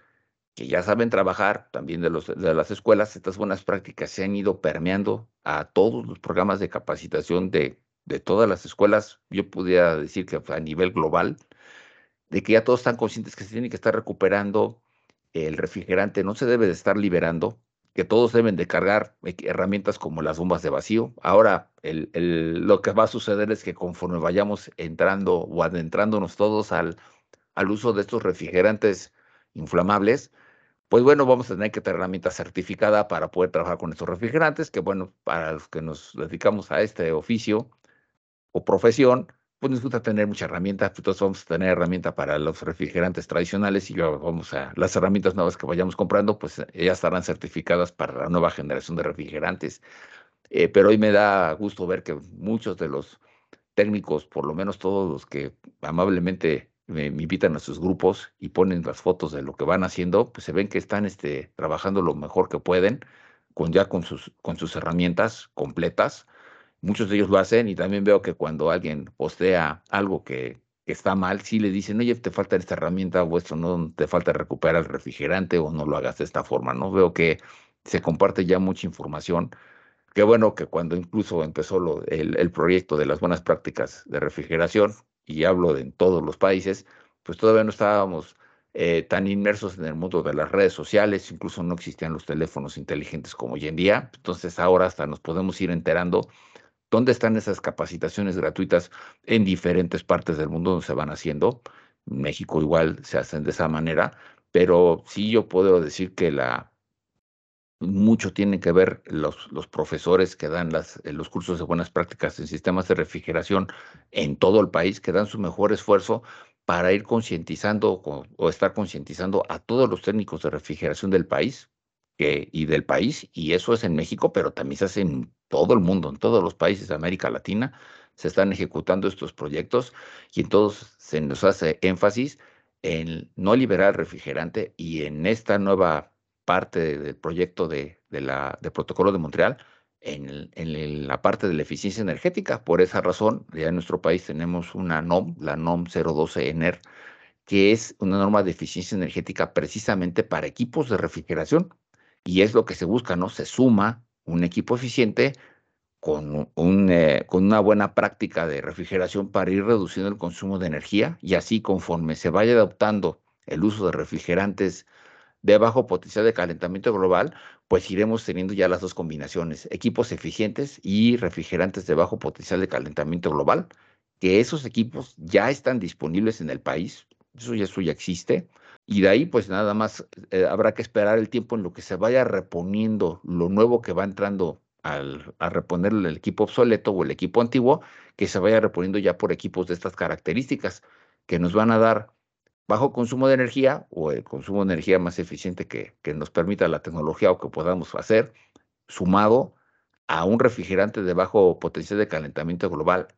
C: que ya saben trabajar también de, los, de las escuelas, estas buenas prácticas se han ido permeando a todos los programas de capacitación de de todas las escuelas, yo podría decir que a nivel global, de que ya todos están conscientes que se tiene que estar recuperando el refrigerante, no se debe de estar liberando, que todos deben de cargar herramientas como las bombas de vacío. Ahora, el, lo que va a suceder es que conforme vayamos entrando o adentrándonos todos al, al uso de estos refrigerantes inflamables, pues bueno, vamos a tener que tener herramienta certificada para poder trabajar con estos refrigerantes, que bueno, para los que nos dedicamos a este oficio, o profesión, pues nos gusta tener muchas herramientas, entonces vamos a tener herramienta para los refrigerantes tradicionales y vamos a las herramientas nuevas que vayamos comprando, pues ya estarán certificadas para la nueva generación de refrigerantes. Eh, pero hoy me da gusto ver que muchos de los técnicos, por lo menos todos los que amablemente me, invitan a sus grupos y ponen las fotos de lo que van haciendo, pues se ven que están este, trabajando lo mejor que pueden, con ya con sus, con sus herramientas completas Muchos de ellos lo hacen y también veo que cuando alguien postea algo que, está mal, sí le dicen, oye, te falta esta herramienta o esto no te falta recuperar el refrigerante o no lo hagas de esta forma, ¿no? Veo que se comparte ya mucha información. Qué bueno que cuando incluso empezó lo, el, proyecto de las buenas prácticas de refrigeración, y hablo de en todos los países, pues todavía no estábamos eh, tan inmersos en el mundo de las redes sociales, incluso no existían los teléfonos inteligentes como hoy en día. Entonces ahora hasta nos podemos ir enterando ¿Dónde están esas capacitaciones gratuitas en diferentes partes del mundo donde se van haciendo? México igual se hacen de esa manera, pero sí yo puedo decir que la mucho tiene que ver los, los profesores que dan las, eh, los cursos de buenas prácticas en sistemas de refrigeración en todo el país, que dan su mejor esfuerzo para ir concientizando o, estar concientizando a todos los técnicos de refrigeración del país y del país, y eso es en México, pero también se hace en todo el mundo, en todos los países de América Latina, se están ejecutando estos proyectos y en todos se nos hace énfasis en no liberar refrigerante y en esta nueva parte del proyecto de, la, protocolo de Montreal, en, la parte de la eficiencia energética. Por esa razón, ya en nuestro país tenemos una NOM, la NOM 012 ENER, que es una norma de eficiencia energética precisamente para equipos de refrigeración. Y es lo que se busca, ¿no? Se suma un equipo eficiente con, eh, una buena práctica de refrigeración para ir reduciendo el consumo de energía y así conforme se vaya adoptando el uso de refrigerantes de bajo potencial de calentamiento global, pues iremos teniendo ya las dos combinaciones, equipos eficientes y refrigerantes de bajo potencial de calentamiento global, que esos equipos ya están disponibles en el país, eso ya, eso ya existe, y de ahí, pues nada más eh, habrá que esperar el tiempo en lo que se vaya reponiendo lo nuevo que va entrando al, a reponer el equipo obsoleto o el equipo antiguo, que se vaya reponiendo ya por equipos de estas características, que nos van a dar bajo consumo de energía o el consumo de energía más eficiente que, que nos permita la tecnología o que podamos hacer, sumado a un refrigerante de bajo potencial de calentamiento global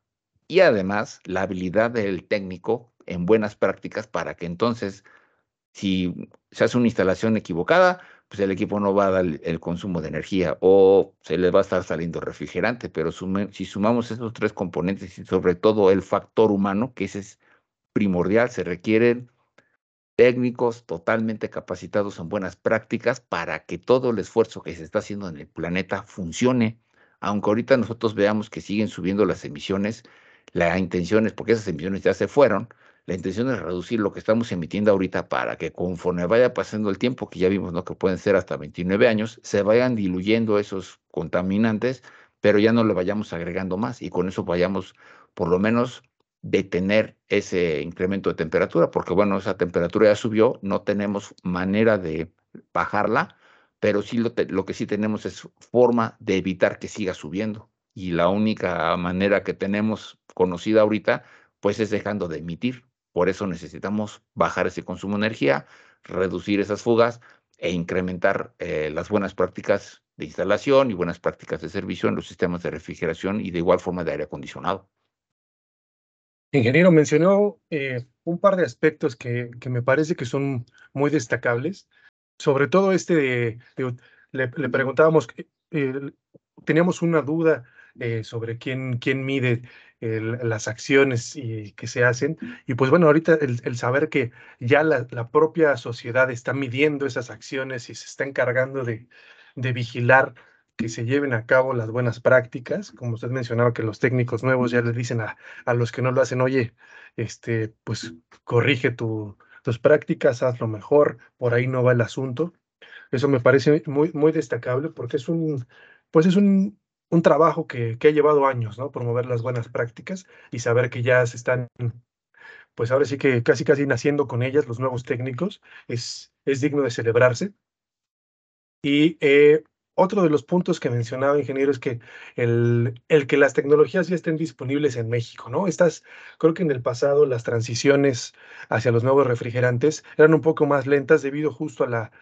C: y además la habilidad del técnico en buenas prácticas para que entonces, si se hace una instalación equivocada, pues el equipo no va a dar el, consumo de energía o se le va a estar saliendo refrigerante, pero si sumamos esos tres componentes y sobre todo el factor humano, que ese es primordial, se requieren técnicos totalmente capacitados en buenas prácticas para que todo el esfuerzo que se está haciendo en el planeta funcione. Aunque ahorita nosotros veamos que siguen subiendo las emisiones, la intención es, porque esas emisiones ya se fueron, la intención es reducir lo que estamos emitiendo ahorita para que conforme vaya pasando el tiempo, que ya vimos ¿no? que pueden ser hasta 29 años, se vayan diluyendo esos contaminantes, pero ya no le vayamos agregando más y con eso vayamos por lo menos detener ese incremento de temperatura, porque bueno, esa temperatura ya subió, no tenemos manera de bajarla, pero sí lo, que sí tenemos es forma de evitar que siga subiendo. Y la única manera que tenemos conocida ahorita, pues es dejando de emitir. Por eso necesitamos bajar ese consumo de energía, reducir esas fugas e incrementar eh, las buenas prácticas de instalación y buenas prácticas de servicio en los sistemas de refrigeración y de igual forma de aire acondicionado.
A: Ingeniero, mencionó eh, un par de aspectos que, que, me parece que son muy destacables, sobre todo este de, le, preguntábamos, eh, teníamos una duda eh, sobre quién, quién mide las acciones y, que se hacen. Y pues bueno, ahorita el, saber que ya la, la, propia sociedad está midiendo esas acciones y se está encargando de, de vigilar que se lleven a cabo las buenas prácticas, como usted mencionaba que los técnicos nuevos ya les dicen a, a los que no lo hacen, oye, este, pues corrige tu, tus prácticas, hazlo mejor, por ahí no va el asunto. Eso me parece muy, muy destacable porque es un, pues es un, un trabajo que, que ha llevado años, ¿no? Promover las buenas prácticas y saber que ya se están, pues ahora sí que casi casi naciendo con ellas los nuevos técnicos, es, es digno de celebrarse. Y eh, otro de los puntos que mencionaba, ingeniero, es que el, el, que las tecnologías ya estén disponibles en México, ¿no? Estas, creo que en el pasado las transiciones hacia los nuevos refrigerantes eran un poco más lentas debido justo a la,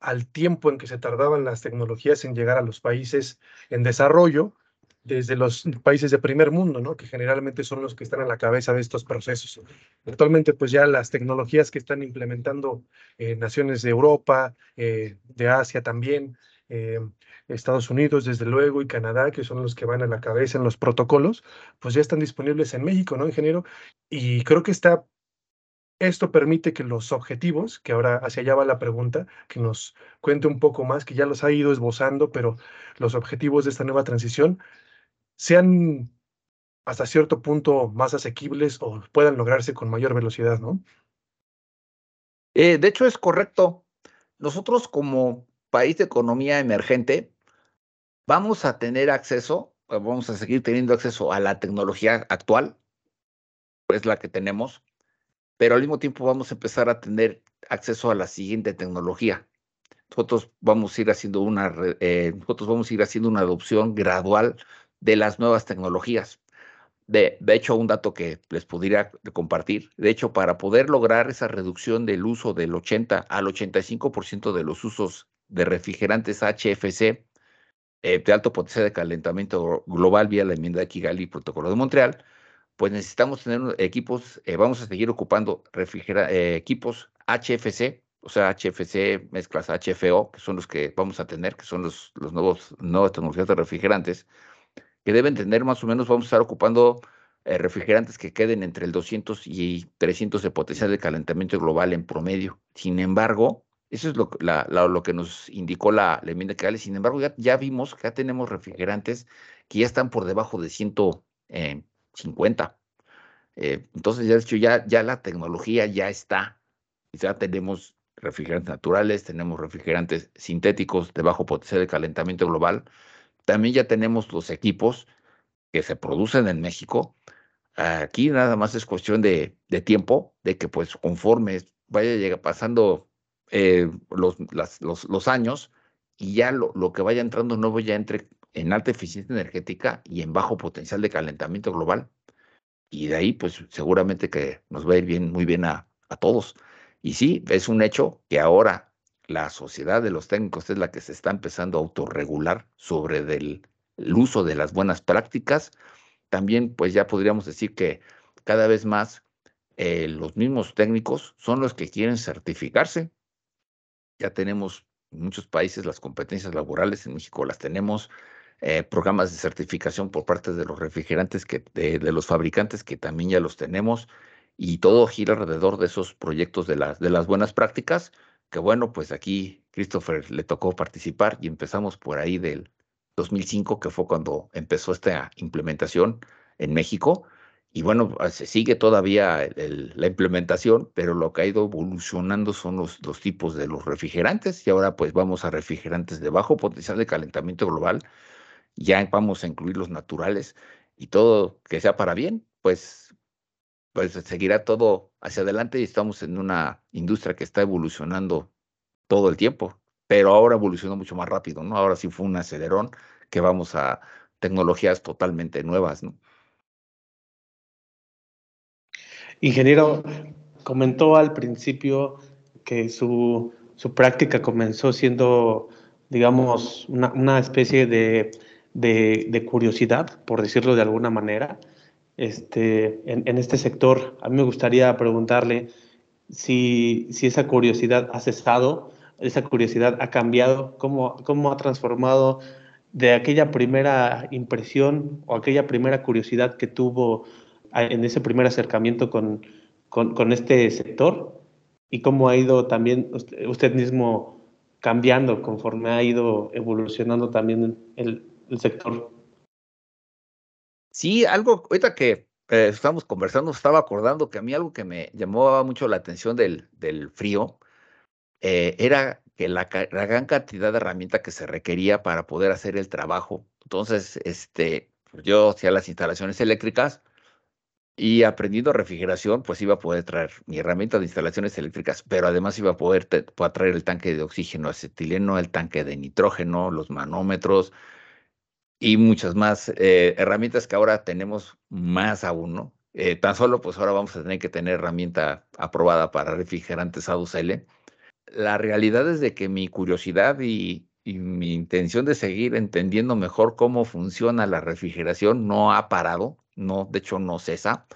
A: al tiempo en que se tardaban las tecnologías en llegar a los países en desarrollo, desde los países de primer mundo, ¿no? que generalmente son los que están a la cabeza de estos procesos. Actualmente, pues ya las tecnologías que están implementando eh, naciones de Europa, eh, de Asia también, eh, Estados Unidos, desde luego, y Canadá, que son los que van a la cabeza en los protocolos, pues ya están disponibles en México, ¿no, ingeniero? Y creo que está, esto permite que los objetivos, que ahora hacia allá va la pregunta, que nos cuente un poco más, que ya los ha ido esbozando, pero los objetivos de esta nueva transición sean hasta cierto punto más asequibles o puedan lograrse con mayor velocidad, ¿no?
C: Eh, de hecho, es correcto. Nosotros como país de economía emergente, vamos a tener acceso, vamos a seguir teniendo acceso a la tecnología actual, es la que tenemos, pero al mismo tiempo vamos a empezar a tener acceso a la siguiente tecnología. Nosotros vamos a ir haciendo una, eh, nosotros vamos a ir haciendo una adopción gradual de las nuevas tecnologías. De, de, hecho, un dato que les podría compartir, de hecho, para poder lograr esa reducción del uso del 80 al 85% de los usos de refrigerantes HFC eh, de alto potencial de calentamiento global vía la enmienda de Kigali y Protocolo de Montreal, pues necesitamos tener equipos, eh, vamos a seguir ocupando eh, equipos HFC, o sea, HFC mezclas HFO, que son los que vamos a tener, que son los, los nuevos, nuevas tecnologías de refrigerantes, que deben tener más o menos, vamos a estar ocupando refrigerantes que queden entre el 200 y 300 de potencial de calentamiento global en promedio. Sin embargo, eso es lo, lo que nos indicó la, la enmienda que Sin embargo, ya, ya, vimos que ya tenemos refrigerantes que ya están por debajo de 150. Eh, entonces, ya, de hecho, ya, ya la tecnología ya está. Ya tenemos refrigerantes naturales, tenemos refrigerantes sintéticos de bajo potencial de calentamiento global. También ya tenemos los equipos que se producen en México. Aquí nada más es cuestión de, de tiempo, de que pues conforme vaya pasando eh, los, los, los, años y ya lo, lo, que vaya entrando nuevo ya entre en alta eficiencia energética y en bajo potencial de calentamiento global. Y de ahí, pues seguramente que nos va a ir bien, muy bien a, a todos. Y sí, es un hecho que ahora la sociedad de los técnicos es la que se está empezando a autorregular sobre el uso de las buenas prácticas. También, pues ya podríamos decir que cada vez más eh, los mismos técnicos son los que quieren certificarse. Ya tenemos en muchos países las competencias laborales, en México las tenemos, eh, programas de certificación por parte de los refrigerantes, que, de, los fabricantes que también ya los tenemos, y todo gira alrededor de esos proyectos de las, de las buenas prácticas, que bueno, pues aquí Christopher le tocó participar y empezamos por ahí del 2005, que fue cuando empezó esta implementación en México. Y bueno, ah, se sigue todavía la implementación, pero lo que ha ido evolucionando son los, los tipos de los refrigerantes y ahora pues vamos a refrigerantes de bajo potencial de calentamiento global, ya vamos a incluir los naturales y todo que sea para bien, pues, pues seguirá todo hacia adelante y estamos en una industria que está evolucionando todo el tiempo, pero ahora evolucionó mucho más rápido, ¿no? Ahora sí fue un acelerón que vamos a tecnologías totalmente nuevas, ¿no?
B: Ingeniero, comentó al principio que su, práctica comenzó siendo, digamos, una, especie de, curiosidad, por decirlo de alguna manera. Este, en, este sector, a mí me gustaría preguntarle si, esa curiosidad ha cesado, esa curiosidad ha cambiado, cómo, cómo ha transformado de aquella primera impresión o aquella primera curiosidad que tuvo en ese primer acercamiento con, con, este sector y cómo ha ido también usted, mismo cambiando conforme ha ido evolucionando también el, el sector.
C: Sí, algo, ahorita que eh, conversando, estaba acordando que a mí algo que me llamaba mucho la atención del, del frío eh, era que la, la, gran cantidad de herramientas que se requería para poder hacer el trabajo. Entonces, este, yo hacía las instalaciones eléctricas, y aprendiendo refrigeración, pues iba a poder traer mi herramienta de instalaciones eléctricas, pero además iba a poder, traer el tanque de oxígeno acetileno, el tanque de nitrógeno, los manómetros y muchas más eh, herramientas que ahora tenemos más aún, ¿no? Eh, tan solo, pues ahora vamos a tener que tener herramienta aprobada para refrigerantes A2L. La realidad es de que mi curiosidad y mi intención de seguir entendiendo mejor cómo funciona la refrigeración no ha parado no, de hecho no cesa.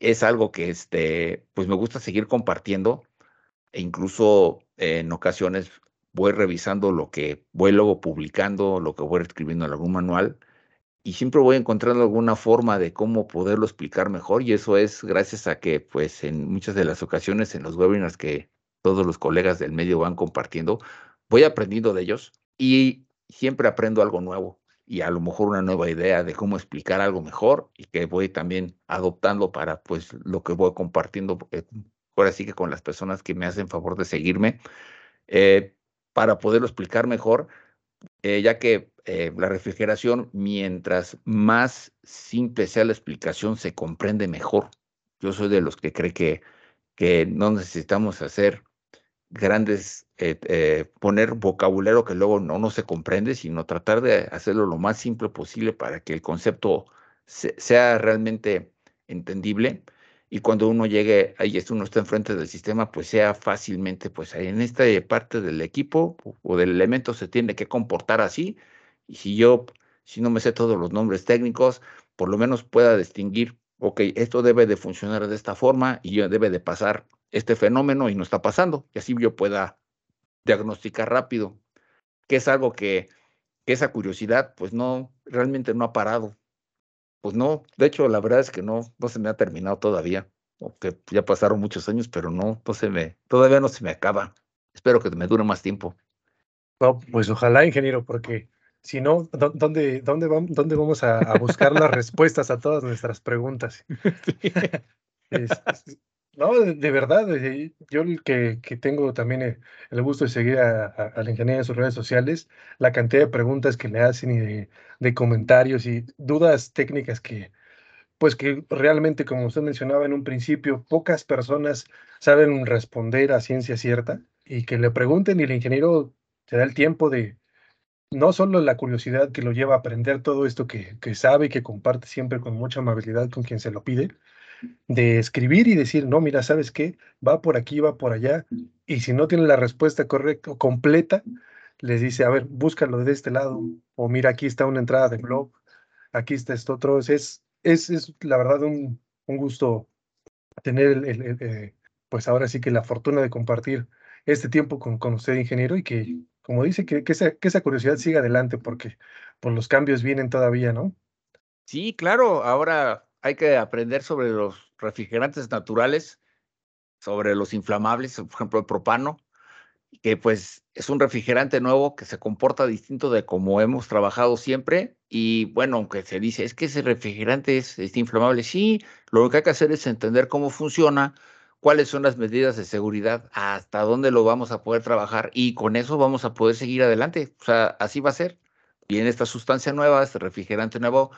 C: Es algo que este, pues me gusta seguir compartiendo e incluso en ocasiones voy revisando lo que voy luego publicando, lo que voy escribiendo en algún manual y siempre voy encontrando alguna forma de cómo poderlo explicar mejor y eso es gracias a que pues en muchas de las ocasiones en los webinars que todos los colegas del medio van compartiendo, voy aprendiendo de ellos y siempre aprendo algo nuevo y a lo mejor una nueva idea de cómo explicar algo mejor y que voy también adoptando para pues lo que voy compartiendo eh, ahora sí que con las personas que me hacen favor de seguirme eh, para poderlo explicar mejor eh, ya que la refrigeración mientras más simple sea la explicación se comprende mejor. Yo soy de los que cree que que no necesitamos hacer grandes, eh, eh, poner vocabulario que luego no, no se comprende, sino tratar de hacerlo lo más simple posible para que el concepto sea realmente entendible. Y cuando uno llegue ahí, uno está enfrente del sistema, pues sea fácilmente, pues en esta parte del equipo o del elemento se tiene que comportar así. Y si yo, si no me sé todos los nombres técnicos, por lo menos pueda distinguir, ok, esto debe de funcionar de esta forma y yo debe de pasar este fenómeno y no está pasando, y así yo pueda diagnosticar rápido, que es algo que, esa curiosidad pues no, realmente no ha parado. Pues no, de hecho la verdad es que no, no se me ha terminado todavía, o que ya pasaron muchos años, pero no, no se me, todavía no se me acaba. Espero que me dure más tiempo.
A: No, pues ojalá, ingeniero, porque si no, ¿dónde, dónde, vamos, dónde vamos a, buscar las respuestas a todas nuestras preguntas? No, de, verdad, yo que, que tengo también eh, el, gusto de seguir a, la ingeniería en sus redes sociales, la cantidad de preguntas que le hacen y de, comentarios y dudas técnicas que, pues que realmente, como usted mencionaba en un principio, pocas personas saben responder a ciencia cierta y que le pregunten y el ingeniero se da el tiempo de, no solo la curiosidad que lo lleva a aprender todo esto que, que sabe y que comparte siempre con mucha amabilidad con quien se lo pide, de escribir y decir, no, mira, ¿sabes qué? Va por aquí, va por allá. Y si no tiene la respuesta correcta o completa, les dice, a ver, búscalo de este lado. O mira, aquí está una entrada de blog, aquí está esto otro. Es, es, es la verdad un, un gusto tener el, eh, pues ahora sí que la fortuna de compartir este tiempo con, con usted, ingeniero, y que, como dice, que, esa, que esa curiosidad siga adelante, porque por los cambios vienen todavía, ¿no?
C: Sí, claro, ahora hay que aprender sobre los refrigerantes naturales, sobre los inflamables, por ejemplo, el propano, que pues es un refrigerante nuevo que se comporta distinto de como hemos trabajado siempre. Y bueno, aunque se dice, es que ese refrigerante es, es inflamable, sí, lo que hay que hacer es entender cómo funciona, cuáles son las medidas de seguridad, hasta dónde lo vamos a poder trabajar y con eso vamos a poder seguir adelante. O sea, así va a ser. En esta sustancia nueva, este refrigerante nuevo,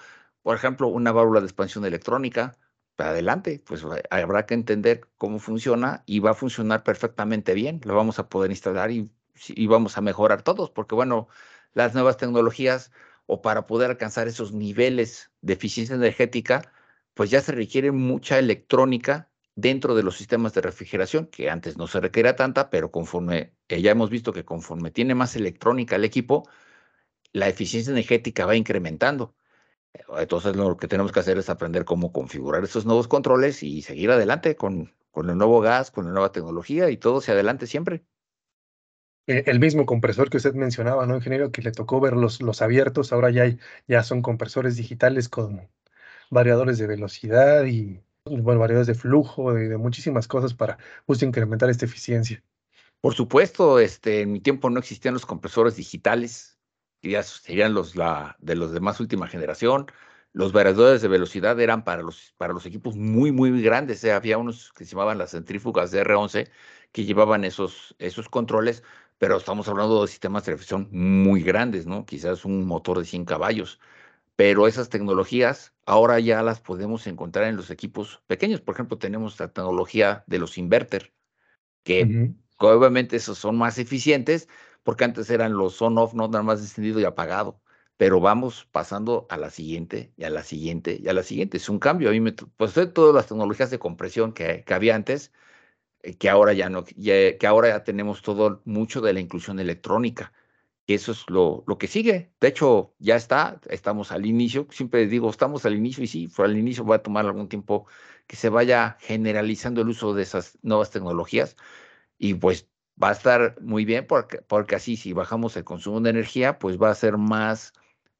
C: por ejemplo, una válvula de expansión electrónica, adelante, pues habrá que entender cómo funciona y va a funcionar perfectamente bien. Lo vamos a poder instalar y, y, vamos a mejorar todos, porque bueno, las nuevas tecnologías o para poder alcanzar esos niveles de eficiencia energética, pues ya se requiere mucha electrónica dentro de los sistemas de refrigeración, que antes no se requería tanta, pero conforme eh, ya hemos visto que conforme tiene más electrónica el equipo, la eficiencia energética va incrementando. Entonces lo que tenemos que hacer es aprender cómo configurar estos nuevos controles y seguir adelante con, con el nuevo gas, con la nueva tecnología y todo hacia adelante siempre.
A: E, el mismo compresor que usted mencionaba, ¿no, ingeniero? Que le tocó ver los, los abiertos, ahora ya, hay, ya son compresores digitales con variadores de velocidad y bueno, variadores de flujo, de, de muchísimas cosas para justo incrementar esta eficiencia.
C: Por supuesto, este, en mi tiempo no existían los compresores digitales, que ya serían los la, de los de más última generación. Los variadores de velocidad eran para los, para los equipos muy, muy grandes. ¿eh? Había unos que se llamaban las centrífugas de R11 que llevaban esos, esos controles, pero estamos hablando de sistemas de refrigeración muy grandes, ¿no? Quizás un motor de 100 caballos. Pero esas tecnologías ahora ya las podemos encontrar en los equipos pequeños. Por ejemplo, tenemos la tecnología de los inverter, que obviamente esos son más eficientes, porque antes eran los on-off, no nada más encendido y apagado, pero vamos pasando a la siguiente y a la siguiente y a la siguiente. Es un cambio. A mí me, pues todas las tecnologías de compresión que, que había antes, eh, que ahora ya no, que ahora ya tenemos todo, mucho de la inclusión electrónica. Y eso es lo, lo que sigue. De hecho, ya está, estamos al inicio. Siempre digo, estamos al inicio y sí, al inicio va a tomar algún tiempo que se vaya generalizando el uso de esas nuevas tecnologías. Y pues va a estar muy bien porque, porque así si bajamos el consumo de energía, pues va a ser más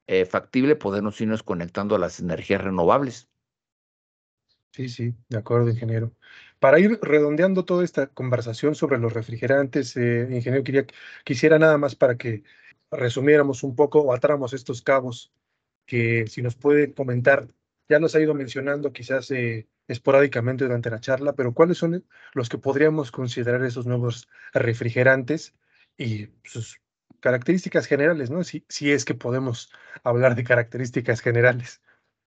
C: eh, factible podernos irnos conectando a las energías renovables.
A: Sí, sí, de acuerdo, ingeniero. Para ir redondeando toda esta conversación sobre los refrigerantes, eh, ingeniero, quería, quisiera nada más para que resumiéramos un poco o atáramos estos cabos, que si nos puede comentar, ya nos ha ido mencionando quizás eh, esporádicamente durante la charla, pero ¿cuáles son los que podríamos considerar esos nuevos refrigerantes y sus características generales, ¿no? Si, si es que podemos hablar de características generales.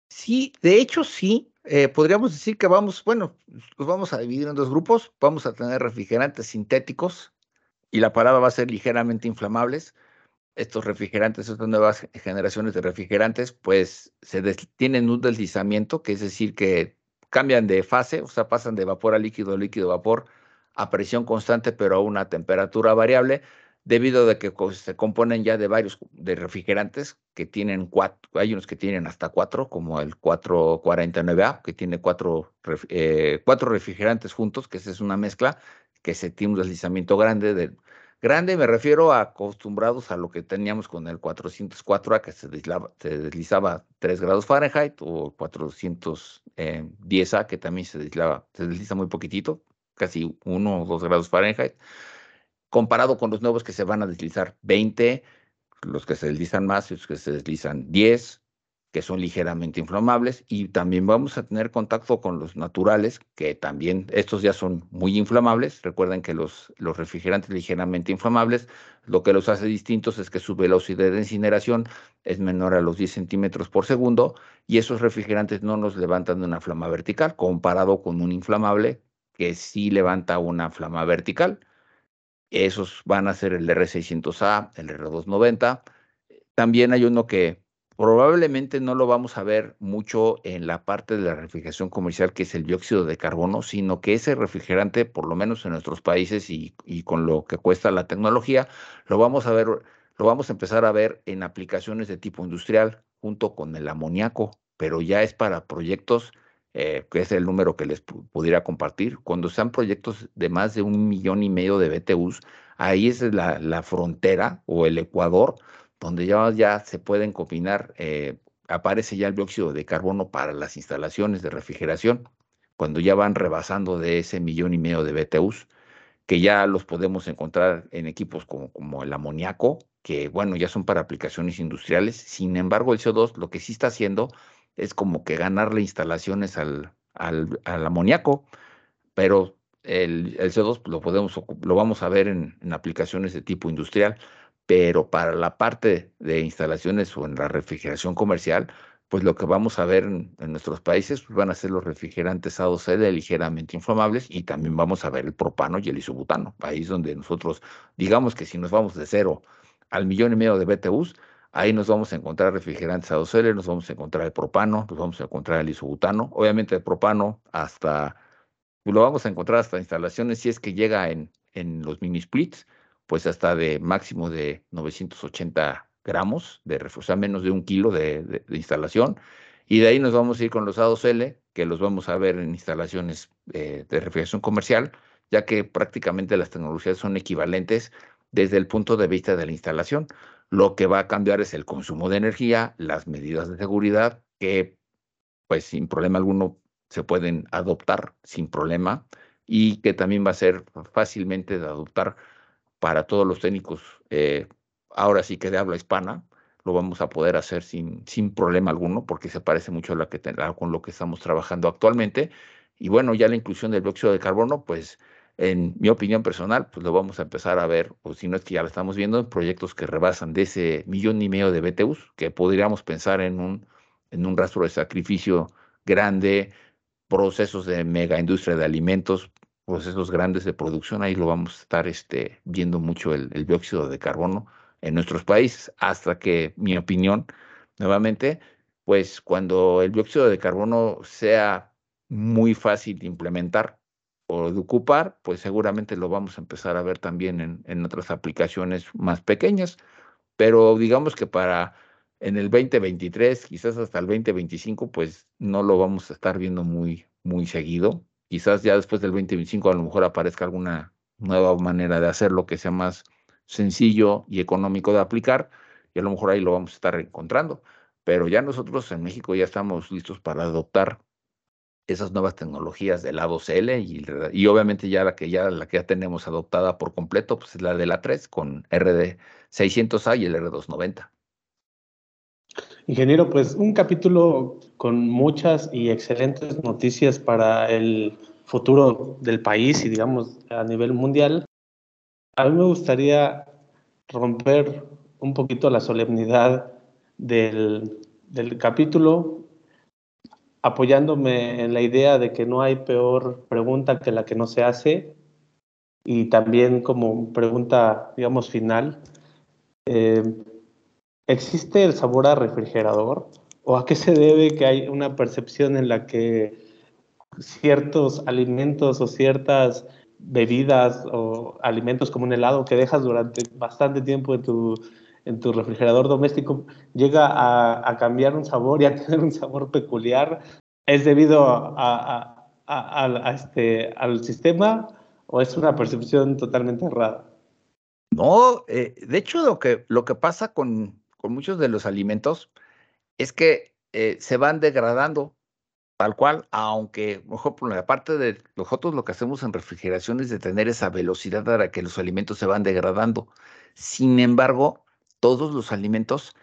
C: Sí, de hecho sí. Eh, podríamos decir que vamos, bueno, los vamos a dividir en dos grupos. Vamos a tener refrigerantes sintéticos y la palabra va a ser ligeramente inflamables. Estos refrigerantes, estas nuevas generaciones de refrigerantes, pues se tienen un deslizamiento, que es decir, que cambian de fase, o sea, pasan de vapor a líquido, líquido a vapor a presión constante, pero a una temperatura variable, debido a que se componen ya de varios de refrigerantes que tienen cuatro, hay unos que tienen hasta cuatro, como el 449A, que tiene cuatro, eh, cuatro refrigerantes juntos, que esa es una mezcla, que se tiene un deslizamiento grande de Grande me refiero a acostumbrados a lo que teníamos con el 404A, que se deslizaba, se deslizaba 3 grados Fahrenheit, o 410A, que también se, deslizaba, se desliza muy poquitito, casi 1 o 2 grados Fahrenheit, comparado con los nuevos que se van a deslizar 20, los que se deslizan más y los que se deslizan 10, que son ligeramente inflamables y también vamos a tener contacto con los naturales, que también estos ya son muy inflamables. Recuerden que los, los refrigerantes ligeramente inflamables, lo que los hace distintos es que su velocidad de incineración es menor a los 10 centímetros por segundo y esos refrigerantes no nos levantan una flama vertical comparado con un inflamable que sí levanta una flama vertical. Esos van a ser el R600A, el R290. También hay uno que Probablemente no lo vamos a ver mucho en la parte de la refrigeración comercial, que es el dióxido de carbono, sino que ese refrigerante, por lo menos en nuestros países y, con lo que cuesta la tecnología, lo vamos a ver, lo vamos a empezar a ver en aplicaciones de tipo industrial junto con el amoníaco, pero ya es para proyectos, eh, que es el número que les pudiera compartir. Cuando sean proyectos de más de un millón y medio de BTUs, ahí es la, la frontera o el Ecuador donde ya, se pueden combinar, eh, aparece ya el dióxido de carbono para las instalaciones de refrigeración, cuando ya van rebasando de ese millón y medio de BTUs, que ya los podemos encontrar en equipos como, como el amoníaco, que bueno, ya son para aplicaciones industriales. Sin embargo, el CO2 lo que sí está haciendo es como que ganarle instalaciones al, al, al amoníaco, pero el, el, CO2 lo, podemos, lo vamos a ver en aplicaciones de tipo industrial pero para la parte de instalaciones o en la refrigeración comercial, pues lo que vamos a ver en, nuestros países pues van a ser los refrigerantes A2L ligeramente inflamables y también vamos a ver el propano y el isobutano. Es donde nosotros, digamos que si nos vamos de cero al millón y medio de BTUs, ahí nos vamos a encontrar refrigerantes A2L, nos vamos a encontrar el propano, nos vamos a encontrar el isobutano. Obviamente el propano hasta, lo vamos a encontrar hasta instalaciones si es que llega en, en los mini splits, pues hasta de máximo de 980 gramos de reforzar menos de un kilo de, instalación. Y de ahí nos vamos a ir con los A2L, que los vamos a ver en instalaciones eh, de refrigeración comercial, ya que prácticamente las tecnologías son equivalentes desde el punto de vista de la instalación. Lo que va a cambiar es el consumo de energía, las medidas de seguridad, que pues sin problema alguno se pueden adoptar sin problema y que también va a ser fácilmente de adoptar para todos los técnicos, eh, ahora sí que de habla hispana, lo vamos a poder hacer sin, sin problema alguno, porque se parece mucho a, la que, con lo que estamos trabajando actualmente. Y bueno, ya la inclusión del dióxido de carbono, pues en mi opinión personal, pues lo vamos a empezar a ver, o si no es que ya lo estamos viendo, en proyectos que rebasan de ese millón y medio de BTUs, que podríamos pensar en un, en un rastro de sacrificio grande, procesos de mega industria de alimentos, procesos grandes de producción, ahí lo vamos a estar este, viendo mucho el, dióxido de carbono en nuestros países, hasta que, mi opinión, nuevamente, pues cuando el dióxido de carbono sea muy fácil de implementar o de ocupar, pues seguramente lo vamos a empezar a ver también en, en otras aplicaciones más pequeñas, pero digamos que para en el 2023, quizás hasta el 2025, pues no lo vamos a estar viendo muy, muy seguido, quizás ya después del 2025 a lo mejor aparezca alguna nueva manera de hacerlo que sea más sencillo y económico de aplicar y a lo mejor ahí lo vamos a estar encontrando. Pero ya nosotros en México ya estamos listos para adoptar esas nuevas tecnologías del lado CL y, y obviamente ya la que ya la que ya tenemos adoptada por completo pues es la de la 3 con RD 600A y el R290.
B: Ingeniero, pues un capítulo con muchas y excelentes noticias para el futuro del país y digamos a nivel mundial. A mí me gustaría romper un poquito la solemnidad del, del capítulo apoyándome en la idea de que no hay peor pregunta que la que no se hace y también como pregunta, digamos, final. Eh, ¿Existe el sabor a refrigerador? ¿O a qué se debe que hay una percepción en la que ciertos alimentos o ciertas bebidas o alimentos como un helado que dejas durante bastante tiempo en tu, en tu refrigerador doméstico llega a, cambiar un sabor y a tener un sabor peculiar? ¿Es debido este, al sistema o es una percepción totalmente errada?
C: No, eh, de hecho lo que, lo que pasa con, con muchos de los alimentos es que eh, se van degradando tal cual, aunque, mejor por la parte de nosotros lo que hacemos en refrigeración es de tener esa velocidad para que los alimentos se van degradando. Sin embargo, todos los alimentos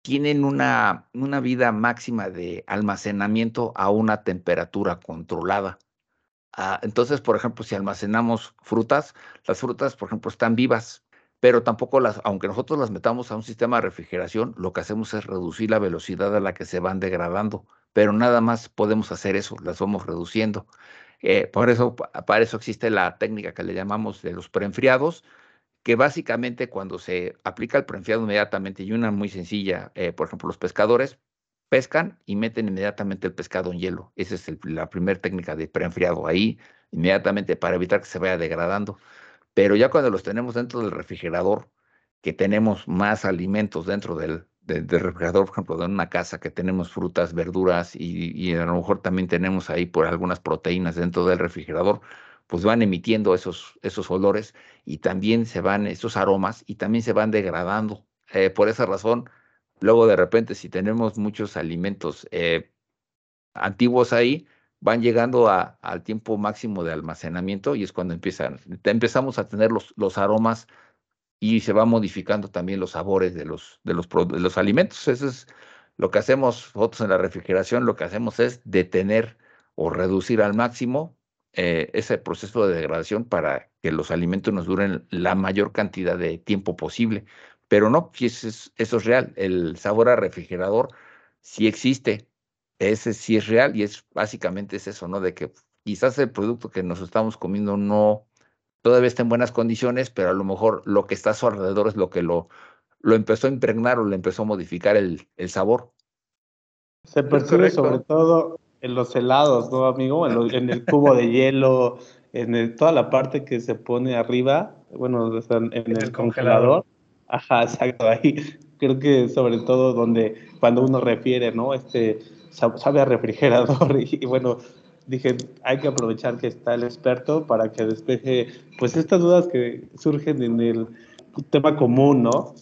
C: tienen una, una vida máxima de almacenamiento a una temperatura controlada. Ah, entonces, por ejemplo, si almacenamos frutas, las frutas, por ejemplo, están vivas pero tampoco las, aunque nosotros las metamos a un sistema de refrigeración, lo que hacemos es reducir la velocidad a la que se van degradando, pero nada más podemos hacer eso, las vamos reduciendo. Eh, por eso, para eso existe la técnica que le llamamos de los preenfriados, que básicamente cuando se aplica el preenfriado inmediatamente y una muy sencilla, eh, por ejemplo, los pescadores pescan y meten inmediatamente el pescado en hielo. Esa es la primera técnica de preenfriado ahí, inmediatamente para evitar que se vaya degradando. Pero ya cuando los tenemos dentro del refrigerador, que tenemos más alimentos dentro del, refrigerador, por ejemplo, de una casa que tenemos frutas, verduras y, a lo mejor también tenemos ahí por algunas proteínas dentro del refrigerador, pues van emitiendo esos, esos olores y también se van, esos aromas y también se van degradando. Eh, por esa razón, luego de repente, si tenemos muchos alimentos eh, antiguos ahí, van llegando a, al tiempo máximo de almacenamiento y es cuando empiezan, empezamos a tener los, los aromas y se va modificando también los sabores de los, de los, de los alimentos. Eso es lo que hacemos nosotros en la refrigeración, lo que hacemos es detener o reducir al máximo eh, ese proceso de degradación para que los alimentos nos duren la mayor cantidad de tiempo posible. Pero no, eso es, eso es real. El sabor a refrigerador sí existe. Ese sí es real y es básicamente es eso, ¿no? De que quizás el producto que nos estamos comiendo no todavía está en buenas condiciones, pero a lo mejor lo que está a su alrededor es lo que lo, lo empezó a impregnar o le empezó a modificar el, el sabor.
B: Se percibe sobre todo en los helados, ¿no, amigo? En, el cubo de hielo, en toda la parte que se pone arriba, bueno, en, el, congelador. Ajá, exacto, ahí creo que sobre todo donde cuando uno refiere, ¿no? Este sabe a refrigerador y, bueno, dije, hay que aprovechar que está el experto para que despeje pues estas dudas que surgen en el tema común, ¿no?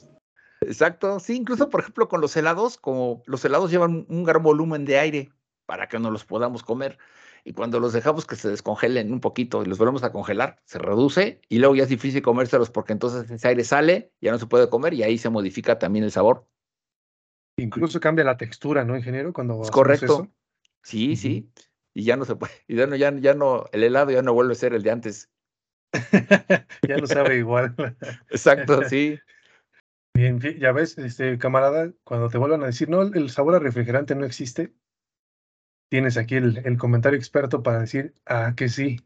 C: Exacto, sí, incluso por ejemplo con los helados, como los helados llevan un gran volumen de aire, para que no los podamos comer. Y cuando los dejamos que se descongelen un poquito y los volvemos a congelar, se reduce y luego ya es difícil comérselos porque entonces ese aire sale, ya no se puede comer y ahí se modifica también el sabor.
A: Incluso cambia la textura, ¿no, ingeniero? Cuando
C: es correcto. Sí, sí. Y ya no se puede. Y ya no, ya, ya no, el helado ya no vuelve a ser el de antes.
A: ya no sabe igual.
C: Exacto, sí.
A: Bien, ya ves, este camarada, cuando te vuelvan a decir, no, el sabor a refrigerante no existe, tienes aquí el, comentario experto para decir, ah, que sí.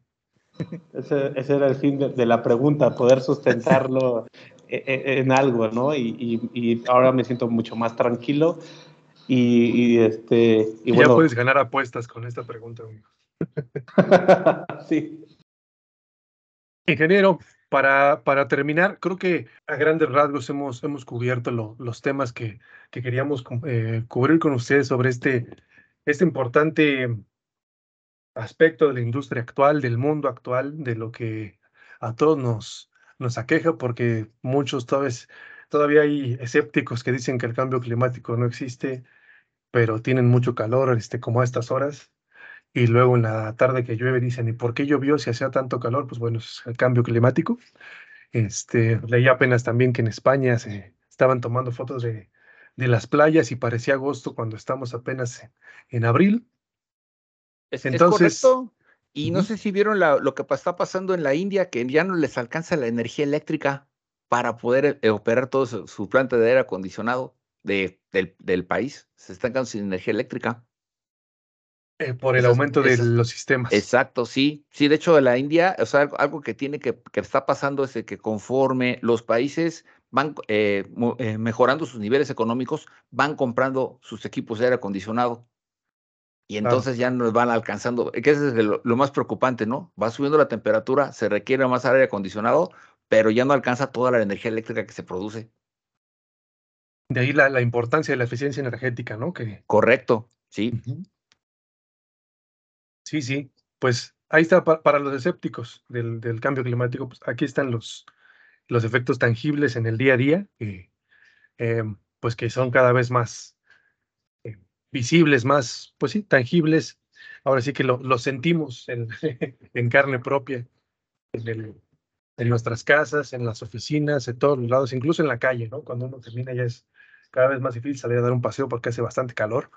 B: Ese, era el fin de, la pregunta, poder sustentarlo en, algo, ¿no? Y, ahora me siento mucho más tranquilo y, este...
A: Y, ya puedes ganar apuestas con esta pregunta.
B: sí.
A: Ingeniero, para, para terminar, creo que a grandes rasgos hemos, hemos cubierto los temas que, que queríamos eh, cubrir con ustedes sobre este este importante aspecto de la industria actual, del mundo actual, de lo que a todos nos, nos aqueja, porque muchos todavía, todavía hay escépticos que dicen que el cambio climático no existe, pero tienen mucho calor, este, como a estas horas. Y luego en la tarde que llueve dicen, ¿y por qué llovió si hacía tanto calor? Pues bueno, es el cambio climático. Este, leí apenas también que en España se estaban tomando fotos de, de las playas y parecía agosto cuando estamos apenas en, abril.
C: Entonces, correcto. Y no sé si vieron lo que está pasando en la India, que ya no les alcanza la energía eléctrica para poder eh, operar todo su, planta de aire acondicionado de, del, país. Se están quedando sin energía eléctrica.
A: Eh, por el aumento de los sistemas.
C: Exacto, sí. Sí, de hecho, la India, o sea, algo que tiene que, que está pasando es que conforme los países van eh, eh, mejorando sus niveles económicos, van comprando sus equipos de aire acondicionado. Y entonces ya nos van alcanzando, que es lo, más preocupante, ¿no? Va subiendo la temperatura, se requiere más aire acondicionado, pero ya no alcanza toda la energía eléctrica que se produce.
A: De ahí la, la importancia de la eficiencia energética, ¿no? Que...
C: Correcto, sí.
A: Sí, sí. Pues ahí está para los escépticos del, del, cambio climático, pues aquí están los, los efectos tangibles en el día a día, em, pues que son cada vez más visibles, más, pues sí, tangibles. Ahora sí que lo, sentimos en, carne propia, en, nuestras casas, en las oficinas, en todos los lados, incluso en la calle, ¿no? Cuando uno termina ya es cada vez más difícil salir a dar un paseo porque hace bastante calor.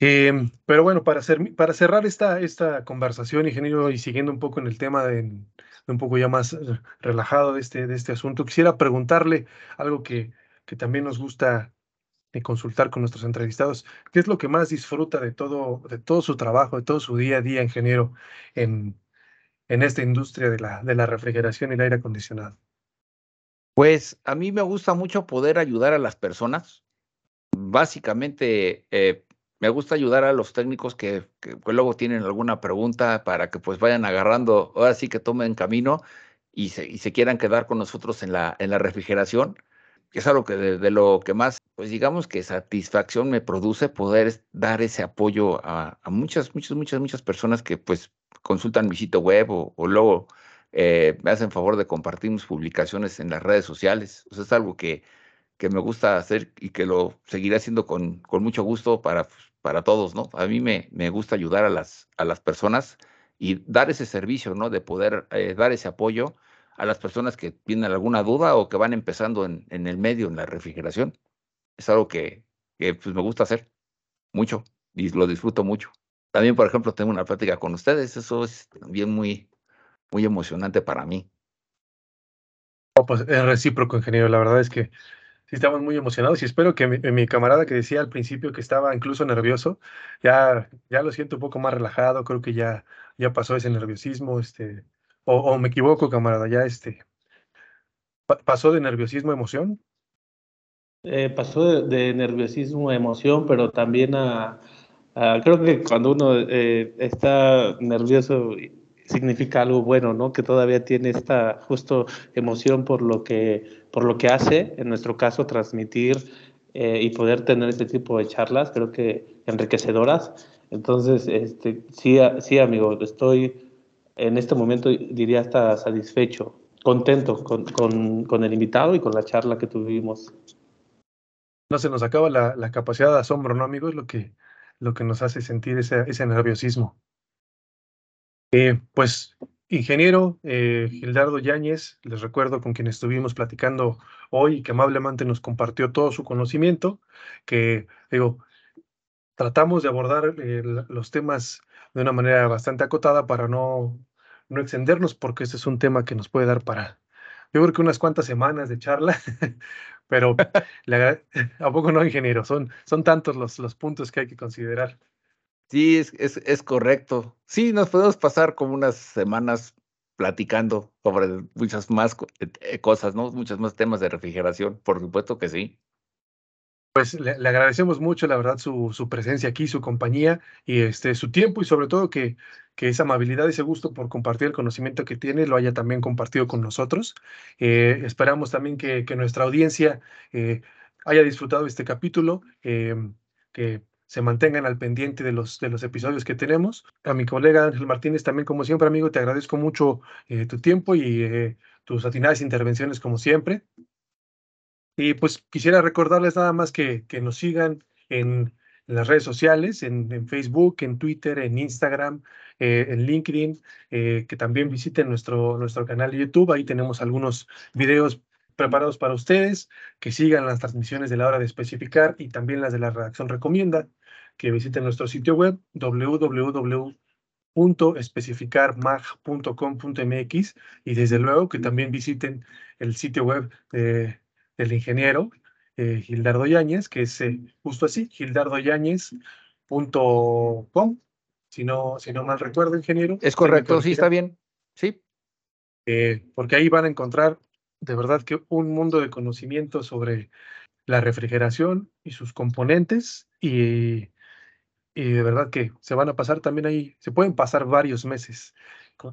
A: Em, pero bueno, para, hacer, para cerrar esta, esta conversación, ingeniero, y siguiendo un poco en el tema de, un poco ya más relajado de este, de este asunto, quisiera preguntarle algo que, que también nos gusta eh, consultar con nuestros entrevistados. ¿Qué es lo que más disfruta de todo, de todo su trabajo, de todo su día a día, ingeniero, en, en esta industria de la, de la refrigeración y el aire acondicionado?
C: Pues a mí me gusta mucho poder ayudar a las personas. Básicamente, eh, me gusta ayudar a los técnicos que, luego tienen alguna pregunta para que pues vayan agarrando, ahora sí que tomen camino y se, quieran quedar con nosotros en la, en la refrigeración, que es algo que de, lo que más, pues digamos que satisfacción me produce poder dar ese apoyo a, muchas, muchas, muchas, muchas personas que pues consultan mi sitio web o, luego eh, me hacen favor de compartir mis publicaciones en las redes sociales. O es algo que, que me gusta hacer y que lo seguiré haciendo con, con mucho gusto para, pues, para todos, ¿no? A mí me, me gusta ayudar a las, a las personas y dar ese servicio, ¿no? De poder eh, dar ese apoyo a las personas que tienen alguna duda o que van empezando en, en el medio, en la refrigeración. Es algo que, que pues, me gusta hacer mucho y lo disfruto mucho. También, por ejemplo, tengo una plática con ustedes. Eso es también muy, muy emocionante para mí.
A: pues es recíproco, ingeniero. La verdad es que sí estamos muy emocionados y espero que mi, camarada que decía al principio que estaba incluso nervioso, ya, ya lo siento un poco más relajado. Creo que ya, ya pasó ese nerviosismo. Este, o, me equivoco, camarada, ya este. ¿Pasó de nerviosismo a emoción?
B: Eh, pasó de, nerviosismo a emoción, pero también a, creo que cuando uno eh, está nervioso significa algo bueno, ¿no? Que todavía tiene esta justo emoción por lo que, por lo que hace, en nuestro caso, transmitir eh, y poder tener este tipo de charlas, creo que enriquecedoras. Entonces, este, sí, sí, amigo, estoy en este momento diría hasta satisfecho, contento con, con, con, el invitado y con la charla que tuvimos.
A: No se nos acaba la, la capacidad de asombro, ¿no, amigos? Lo que, lo que nos hace sentir ese, ese nerviosismo. Eh, pues, ingeniero eh, Gildardo Yáñez, les recuerdo con quien estuvimos platicando hoy y que amablemente nos compartió todo su conocimiento, que digo, tratamos de abordar eh, los temas de una manera bastante acotada para no, no extendernos, porque este es un tema que nos puede dar para, yo creo que unas cuantas semanas de charla, pero ¿a poco no, ingeniero? Son, son tantos los, los puntos que hay que considerar.
C: Sí, es, es, es correcto. Sí, nos podemos pasar como unas semanas platicando sobre muchas más eh, cosas, ¿no? Muchos más temas de refrigeración, por supuesto que sí.
A: Pues le, agradecemos mucho, la verdad, su, su, presencia aquí, su compañía y este, su tiempo y sobre todo que, que esa amabilidad, ese gusto por compartir el conocimiento que tiene, lo haya también compartido con nosotros. Eh, esperamos también que, nuestra audiencia eh, haya disfrutado este capítulo, eh, que se mantengan al pendiente de los, de los episodios que tenemos. A mi colega Ángel Martínez también, como siempre, amigo, te agradezco mucho tu tiempo y tus atinadas intervenciones, como siempre. Y pues quisiera recordarles nada más que, que nos sigan en, las redes sociales, en, Facebook, en Twitter, en Instagram, eh, en LinkedIn, eh, que también visiten nuestro, nuestro canal de YouTube. Ahí tenemos algunos videos preparados para ustedes, que sigan las transmisiones de la hora de especificar y también las de la redacción recomienda, que visiten nuestro sitio web www.especificarmag.com.mx y desde luego que también visiten el sitio web de del ingeniero eh, Gildardo Yáñez, que es eh, justo así, gildardoyáñez.com, si no, si no mal recuerdo, ingeniero.
C: Es correcto, sí, está bien, sí.
A: Eh, porque ahí van a encontrar de verdad que un mundo de conocimiento sobre la refrigeración y sus componentes y, y de verdad que se van a pasar también ahí, se pueden pasar varios meses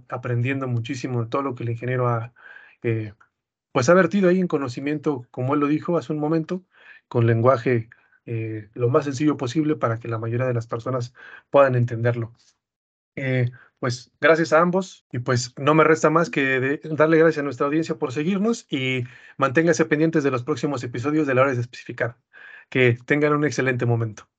A: aprendiendo muchísimo de todo lo que el ingeniero ha pues ha vertido ahí en conocimiento, como él lo dijo hace un momento, con lenguaje eh, lo más sencillo posible para que la mayoría de las personas puedan entenderlo. Eh, pues gracias a ambos y pues no me resta más que darle gracias a nuestra audiencia por seguirnos y manténganse pendientes de los próximos episodios de la hora de especificar. Que tengan un excelente momento.